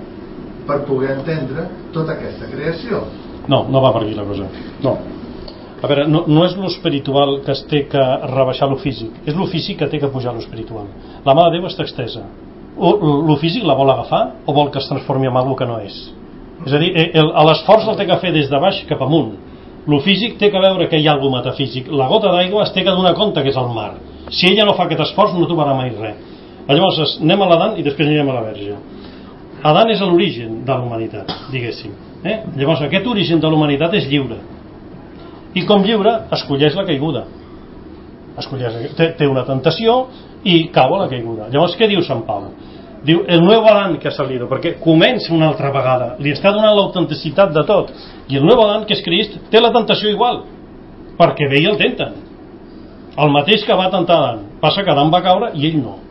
per poder entendre tota aquesta creació No, no va per aquí la cosa. No. A veure, no, no és lo espiritual que es té que rebaixar lo físic, és lo físic que té que pujar lo espiritual. La mà de Déu està extesa. O, lo físic la vol agafar o vol que es transformi en algo que no és? És a dir, eh, l'esforç el té que fer des de baix cap amunt. Lo físic té que veure que hi ha alguna metafísic. La gota d'aigua es té que donar compte que és el mar. Si ella no fa aquest esforç no trobarà mai res. Llavors anem a l'Adan i després anirem a la Verge. Adan és l'origen de la humanitat, diguéssim. Eh? Llavors aquest origen de la humanitat és lliure. I com lliure, escolleix la caiguda. Escolleix, té, té una tentació i cau a la caiguda. Llavors què diu Sant Pau? Diu, el nou Adán que ha salido, perquè comença una altra vegada, li està donant l'autenticitat de tot. I el nou Adán, que és Crist, té la tentació igual, perquè ve i el tenten. el mateix que va tentar Adán passa que Adán va caure i ell no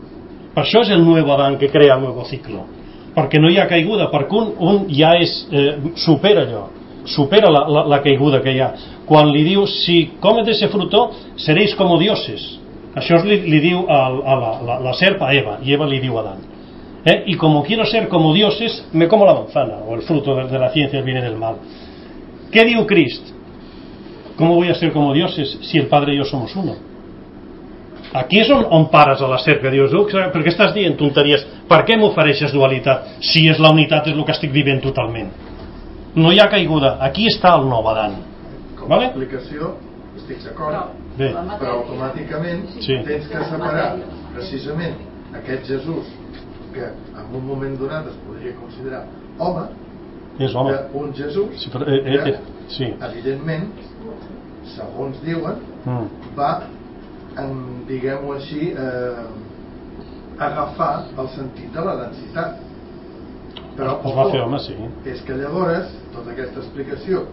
per això és el nou Adán que crea el nou ciclo perquè no hi ha caiguda perquè un, un ja és, eh, supera allò supera la, la, la caiguda que hi ha quan li si comes ese fruto seréis como dioses això li, li a, la, la, serp a Eva i Eva li diu a Adán ¿Eh? y como quiero ser como dioses me como la manzana o el fruto de, la ciencia viene del mal què diu Crist? ¿cómo voy a ser como dioses si el Padre y yo somos uno? Aquí és on, on pares a la que dius, per què estàs dient tonteries per què m'ofereixes dualitat si és la unitat és el que estic vivint totalment no hi ha caiguda aquí està el nou Adán com vale? a explicació estic d'acord Bé. però automàticament Sí. tens que separar precisament aquest Jesús que en un moment donat es podria considerar home és home d'un Jesús sí, però, eh, eh, que eh, sí. evidentment segons diuen Mm. va diguem-ho així eh, agafar el sentit de la densitat però es va fer home sí és que llavors tota aquesta explicació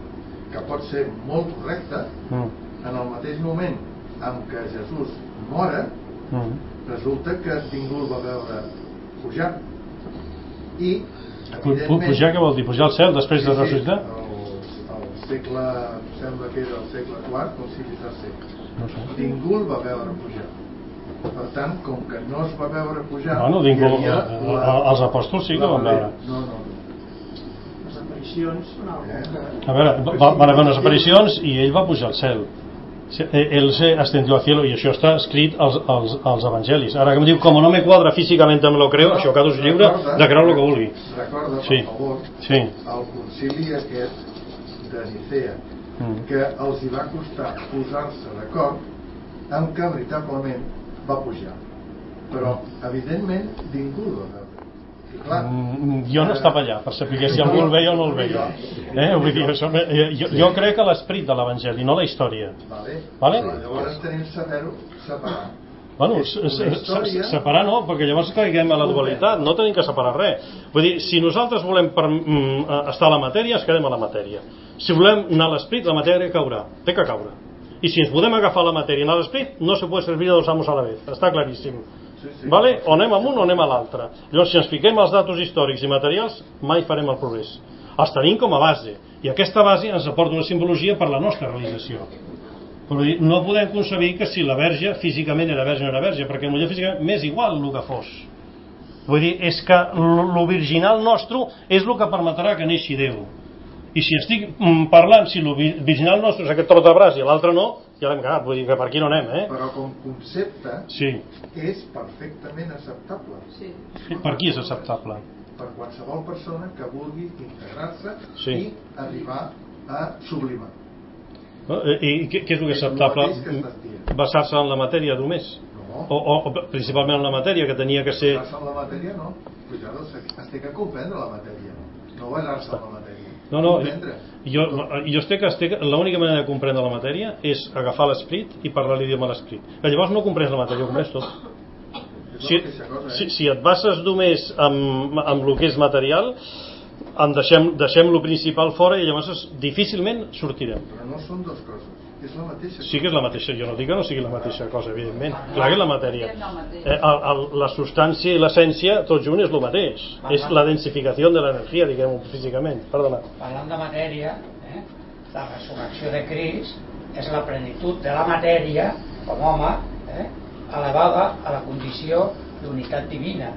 que pot ser molt correcta mm. en el mateix moment en què Jesús mora Mm. resulta que ningú el va veure pujar i pu- pujar què vol dir? pujar al cel després de ressuscitar? el, el segle sembla que era el segle IV concili tercer no sé ningú el va veure pujar per tant, com que no es va veure pujar bueno, ningú, hi havia eh, eh, els apòstols sí que la van veure no, no, no. les aparicions Eh? a veure, va, van haver unes aparicions i ell va pujar al cel eh, ell se ascendió al cielo i això està escrit als, als, als evangelis ara que em diu, com no me quadra físicament me lo creo, això cada us lliure de creure el que vulgui recorda, per Sí. favor sí. el concili aquest de Nicea Mm. que els hi va costar posar-se d'acord amb que veritablement va pujar però evidentment ningú i clar, Mm, jo no estava allà per saber si algú el veia o no el veia eh? Vull dir, això, eh, jo, jo crec que l'esperit de l'evangeli no la història vale? Vale? però llavors tenim saber-ho separar Bueno, se- història- separar no, perquè llavors caiguem a la dualitat, no tenim que separar res. Vull dir, si nosaltres volem per, mm, estar a la matèria, es quedem a la matèria. Si volem anar a l'esprit, la matèria caurà, té que caure. I si ens podem agafar la matèria i anar a l'esprit, no se pot servir de dos amos a la vez, està claríssim. sí, sí. Vale? O anem amb un o anem a l'altre. Llavors, si ens fiquem als datos històrics i materials, mai farem el progrés. Els tenim com a base, i aquesta base ens aporta una simbologia per la nostra realització. Però dir, no podem concebir que si la verge físicament era verge o no era verge, perquè potser físicament m'és igual el que fos. Vull dir, és que lo virginal nostre és el que permetrà que neixi Déu. I si estic mm, parlant, si el virginal nostre és aquest trot de braç i l'altre no, ja l'hem cagat, vull dir que per aquí no anem, eh? però com concepte Sí, és perfectament acceptable Sí. per qui és acceptable? per qualsevol persona que vulgui integrar-se Sí. i arribar a sublimar? I, i què, què és el que és És acceptable? dient. Basar-se en la matèria només? no, O, o, principalment en la matèria, que tenia que ser... basar-se en la matèria no Cuidado, es té que comprendre la matèria no basar-se en la matèria No, no, comprendre jo, jo estic, estic, l'única manera de comprendre la matèria és agafar l'esperit i parlar l'idioma de l'esperit. Que llavors no comprens la matèria, ho comprens tot. Si, eh? si, si et bases només amb, amb el que és material, en deixem, deixem lo principal fora i llavors difícilment sortirem. però no són dues coses és la mateixa Sí que és la mateixa, jo no dic que no sigui la mateixa cosa, evidentment. Clar que és la matèria. Eh, el, el, la substància i l'essència, tot junt és el mateix. És la densificació de l'energia, diguem-ho físicament. Perdona. Parlant de matèria, eh, la resurrecció de Crist és la plenitud de la matèria, com home, eh, elevada a la condició d'unitat divina.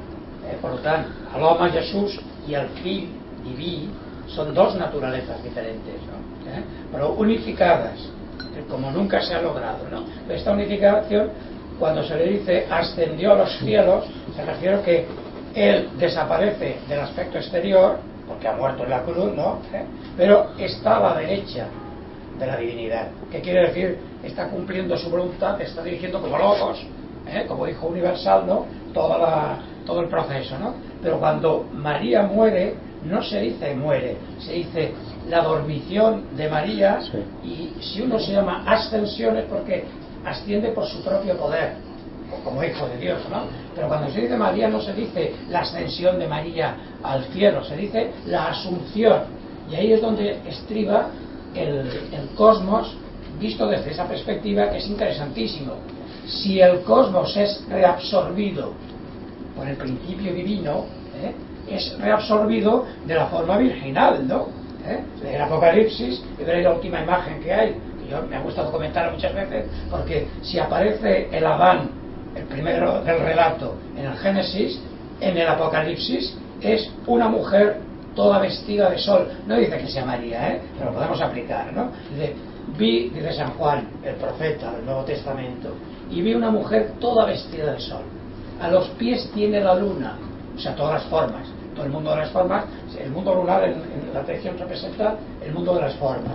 Eh? Per tant, l'home Jesús i el fill diví son dos naturalezas diferentes, ¿no? ¿Eh? pero unificadas, como nunca se ha logrado. ¿no? Esta unificación, cuando se le dice ascendió a los cielos, se refiere que él desaparece del aspecto exterior, porque ha muerto en la cruz, ¿no? ¿Eh? pero está a la derecha de la divinidad. ¿Qué quiere decir? Está cumpliendo su voluntad, está dirigiendo como locos, ¿eh? como hijo universal, ¿no? Toda la, todo el proceso, ¿no? Pero cuando María muere, no se dice muere, se dice la dormición de María Sí. y si uno se llama ascensión es porque asciende por su propio poder, como hijo de Dios, ¿no? Pero cuando se dice María no se dice la ascensión de María al cielo, se dice la asunción. Y ahí es donde estriba el, el cosmos visto desde esa perspectiva que es interesantísimo. si el cosmos es reabsorbido por el principio divino, ¿eh? Es reabsorbido de la forma virginal, ¿no? ¿Eh? El Apocalipsis, y veréis la última imagen que hay, que yo me ha gustado comentar muchas veces, porque si aparece el Adán, el primero del relato, en el Génesis, en el Apocalipsis es una mujer toda vestida de sol. No dice que sea María, ¿eh? pero lo podemos aplicar, ¿no? Dice, vi, dice San Juan, el profeta del Nuevo Testamento, y vi una mujer toda vestida de sol. A los pies tiene la luna, o sea, todas las formas. Todo el mundo de las formas, el mundo lunar en, la tradición representa el mundo de las formas.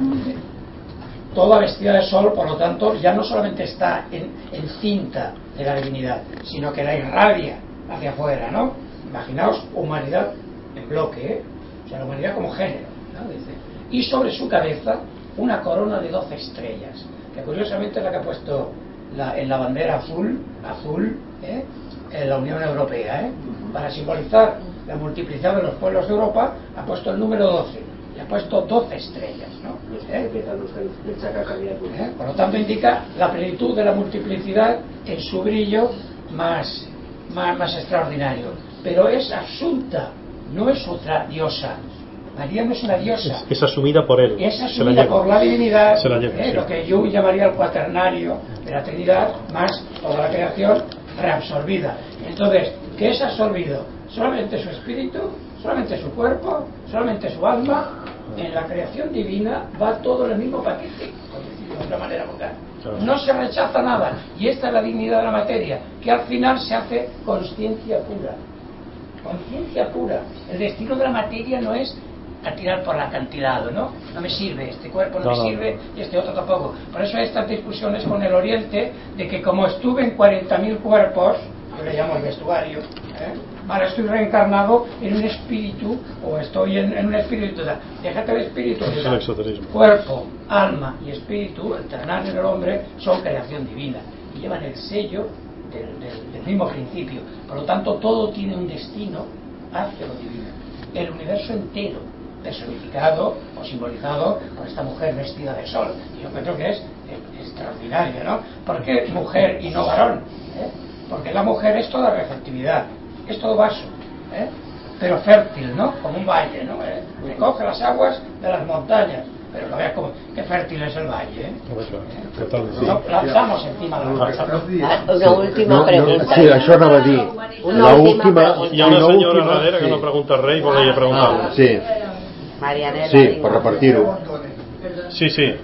Toda vestida de sol, por lo tanto, ya no solamente está en cinta de la divinidad, sino que la irradia hacia afuera, ¿no? Imaginaos humanidad en bloque, ¿eh? o sea, la humanidad como género, ¿no? Dice. Y sobre su cabeza una corona de 12 estrellas, que curiosamente es la que ha puesto la, en la bandera azul, azul, ¿eh? En la Unión Europea, ¿eh? para simbolizar la multiplicidad de los pueblos de Europa, ha puesto el número 12 y ha puesto 12 estrellas. ¿no? ¿Eh? ¿Eh? Por lo tanto, indica la plenitud de la multiplicidad en su brillo más, más, más extraordinario. Pero es asunta, no es otra diosa. María no es una diosa. Es, es asumida por él. Es la asumida lleva. por la divinidad, la lleva, ¿eh? sí. lo que Jung llamaría el cuaternario de la Trinidad, más toda la creación reabsorbida. Entonces, ¿qué es absorbido? Solamente su espíritu, solamente su cuerpo, solamente su alma. En la creación divina va todo en el mismo paquete, por decirlo de otra manera vulgar. No se rechaza nada. Y esta es la dignidad de la materia, que al final se hace conciencia pura. Conciencia pura. El destino de la materia no es a tirar por el acantilado, ¿no? No me sirve, este cuerpo no, No, me no, sirve y este otro tampoco. Por eso hay estas discusiones con el Oriente de que como estuve en 40.000 cuerpos, yo le llamo el vestuario, ¿eh? ahora estoy reencarnado en un espíritu o estoy en, en un espíritu. Déjate el espíritu. Es el. Cuerpo, alma y espíritu, el ternario del hombre, son creación divina y llevan el sello del, del- del mismo principio. Por lo tanto, todo tiene un destino hacia lo divino. El universo entero, personificado o simbolizado por esta mujer vestida de sol. Y yo creo que es eh, extraordinario, ¿no? ¿Por qué mujer y no varón? ¿Eh? Porque la mujer es toda receptividad, es todo vaso. ¿eh? pero fértil, ¿no? Como un valle, ¿no? Eh, Recoge las aguas de las montañas, pero no veas como, qué fértil es el valle, ¿eh? No, lanzamos encima de la Una última pregunta. sí, això anava a dir. Una La última última... pregunta. Hi ha una senyora darrere que no pregunta al rei, volia preguntar. Ah, sí, Marianela. sí, repartir-ho. Perdón, Sí, sí.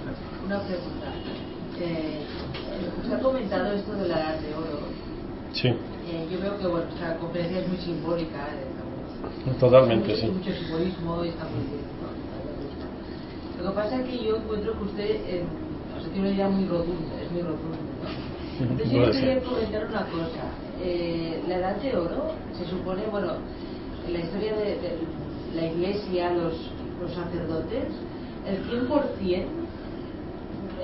una pregunta. Eh, usted ha comentado esto de la edad de oro. Sí, Eh, yo veo que bueno, esta conferencia es muy simbólica. eh, totalmente, mucho, sí. mucho simbolismo y está muy bien. Lo que pasa es que yo encuentro que usted eh, o sea, tiene una idea muy rotunda, es muy rotunda. ¿no? Entonces yo quería comentar una cosa. Eh, la edad de oro se supone, bueno, en la historia de, de la iglesia, los, los sacerdotes, el 100%,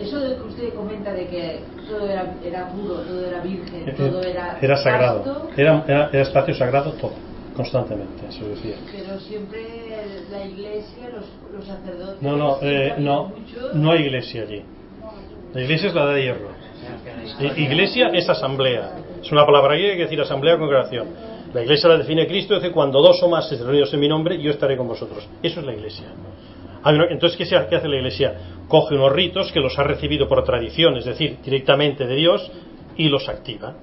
eso de que usted comenta de que todo era, era puro, todo era virgen, todo era, Era sagrado. casto, Era, era, era espacio sagrado todo, constantemente, eso decía. pero siempre la iglesia, los, los sacerdotes... No, no, eh, no, mucho- no hay iglesia allí. La iglesia es la de hierro. Iglesia es asamblea. Es una palabra griega que quiere decir asamblea o congregación. La iglesia la define Cristo, dice cuando dos o más estén reunidos en mi nombre, yo estaré con vosotros. Eso es la iglesia. Entonces, ¿qué, se- hace la iglesia? Coge unos ritos que los ha recibido por tradición, es decir, directamente de Dios, y los activa.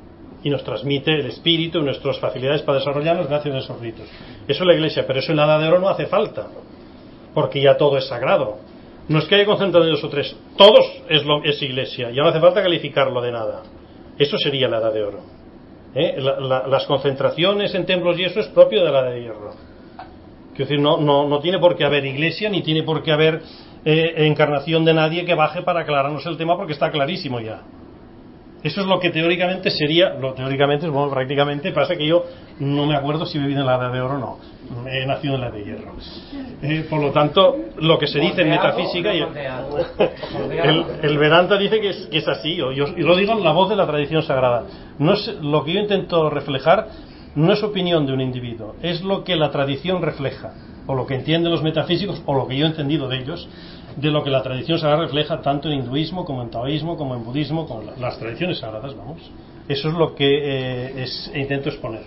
Y nos transmite el espíritu nuestras facilidades para desarrollarnos gracias a esos ritos. Eso es la iglesia, pero eso en la edad de oro no hace falta porque ya todo es sagrado. No es que haya concentrado en dos o tres, todos es, lo, es iglesia, ya no hace falta calificarlo de nada. Eso sería la edad de oro. ¿Eh? La- la- las concentraciones en templos y eso es propio de la de hierro. Quiero decir, no, no, no tiene por qué haber iglesia ni tiene por qué haber eh, encarnación de nadie que baje para aclararnos el tema porque está clarísimo ya. Eso es lo que teóricamente sería, lo teóricamente, bueno, prácticamente, pasa que yo no me acuerdo si vivido en la edad de oro o no. He nacido en la de hierro. Eh, por lo tanto, lo que se dice en metafísica, y el, el Vedanta dice que es, que es así, yo- yo- y lo digo en la voz de la tradición sagrada. No es, lo que yo intento reflejar no es opinión de un individuo, es lo que la tradición refleja, o lo que entienden los metafísicos, o lo que yo he entendido de ellos, de lo que la tradición sagrada refleja tanto en hinduismo como en taoísmo como en budismo como en las tradiciones sagradas vamos eso es lo que eh, es, intento exponer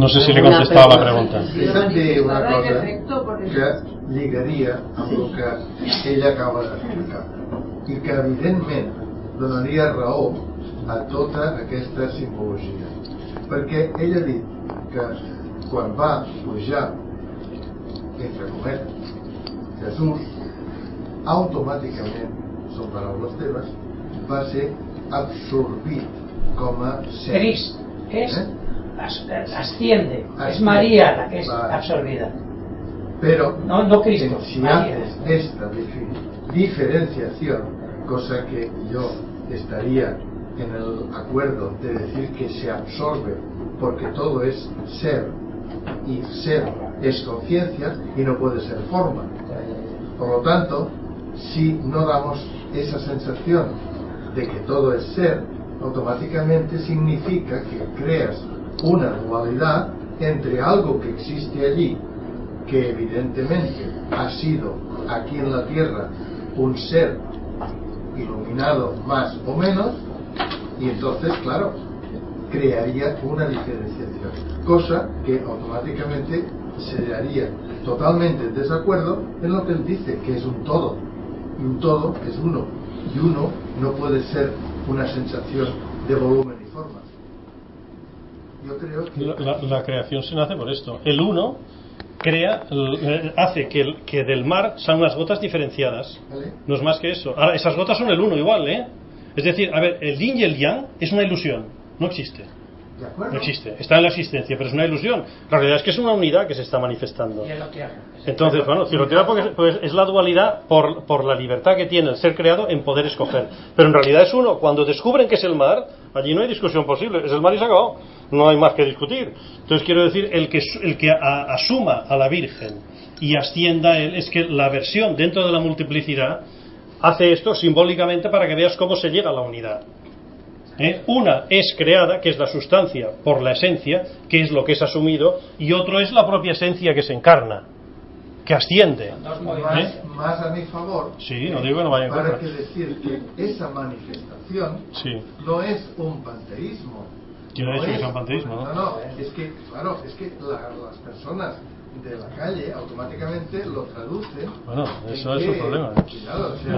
no sé si le he contestado la pregunta. dir una cosa que lligaria amb el que ella acaba d'explicar. I que evidentment donaria raó a tota aquesta simbologia. Perquè ell ha dit que quan va pujar entre cometes Jesús automàticament són paraules teves va ser absorbit com a ser Cris es Asciende es María la que es vale. absorbida pero no, no Cristo, si haces esta diferenciación cosa que yo estaría en el acuerdo de decir que se absorbe porque todo es ser y ser es conciencia y no puede ser forma. Por lo tanto, si no damos esa sensación de que todo es ser, automáticamente significa que creas una dualidad entre algo que existe allí, que evidentemente ha sido aquí en la Tierra un ser iluminado más o menos, y entonces, claro, crearía una diferenciación, cosa que automáticamente se haría totalmente en desacuerdo en lo que él dice, que es un todo, un todo es uno, y uno no puede ser una sensación de volumen. Yo creo que... La, la creación se nace por esto. El uno crea, eh, hace que, el, que del mar sean unas gotas diferenciadas. ¿Vale? No es más que eso. Ahora, esas gotas son el uno igual, ¿eh? Es decir, a ver, el yin y el yang es una ilusión, no existe. No existe, está en la existencia, pero es una ilusión. La realidad es que es una unidad que se está manifestando. Entonces, bueno, porque pues, es la dualidad por, por la libertad que tiene el ser creado en poder escoger. Pero en realidad es uno. Cuando descubren que es el mar, allí no hay discusión posible. Es el mar y se acabó. No hay más que discutir. Entonces, quiero decir, el que, el que asuma a la Virgen y ascienda él, es que la versión dentro de la multiplicidad hace esto simbólicamente para que veas cómo se llega a la unidad. ¿Eh? Una es creada, que es la sustancia, por la esencia, que es lo que es asumido, y otro es la propia esencia que se encarna, que asciende. Más, ¿Eh? más a mi favor, sí, no digo no vaya en para que decir que esa manifestación sí. no es un panteísmo. Yo no, he dicho es, que sea un panteísmo, ¿no? No, no, es que, claro, es que la, las personas de la calle automáticamente lo traducen. Bueno, eso es su problema. Cuidado, o sea,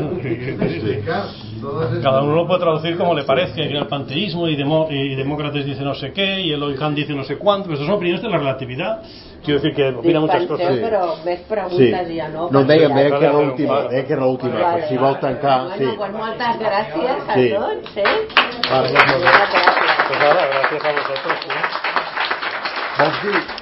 Cada uno lo puede traducir como le parece. Aquí el panteísmo y, demo, y Demócrates dice no sé qué y el Oijan dice no sé cuánto. Pero eso son opiniones de la relatividad. Quiero decir que opina muchas cosas. Sí. Però més preguntes sí. ja no. No, deia, deia que era l'última, deia que era l'última, vale, per si vol tancar. Bueno, sí. pues moltes gràcies a Sí. tots, eh? Vale, Moltes gràcies. Pues nada, gracias a vosotros. ¿eh? Vols dir,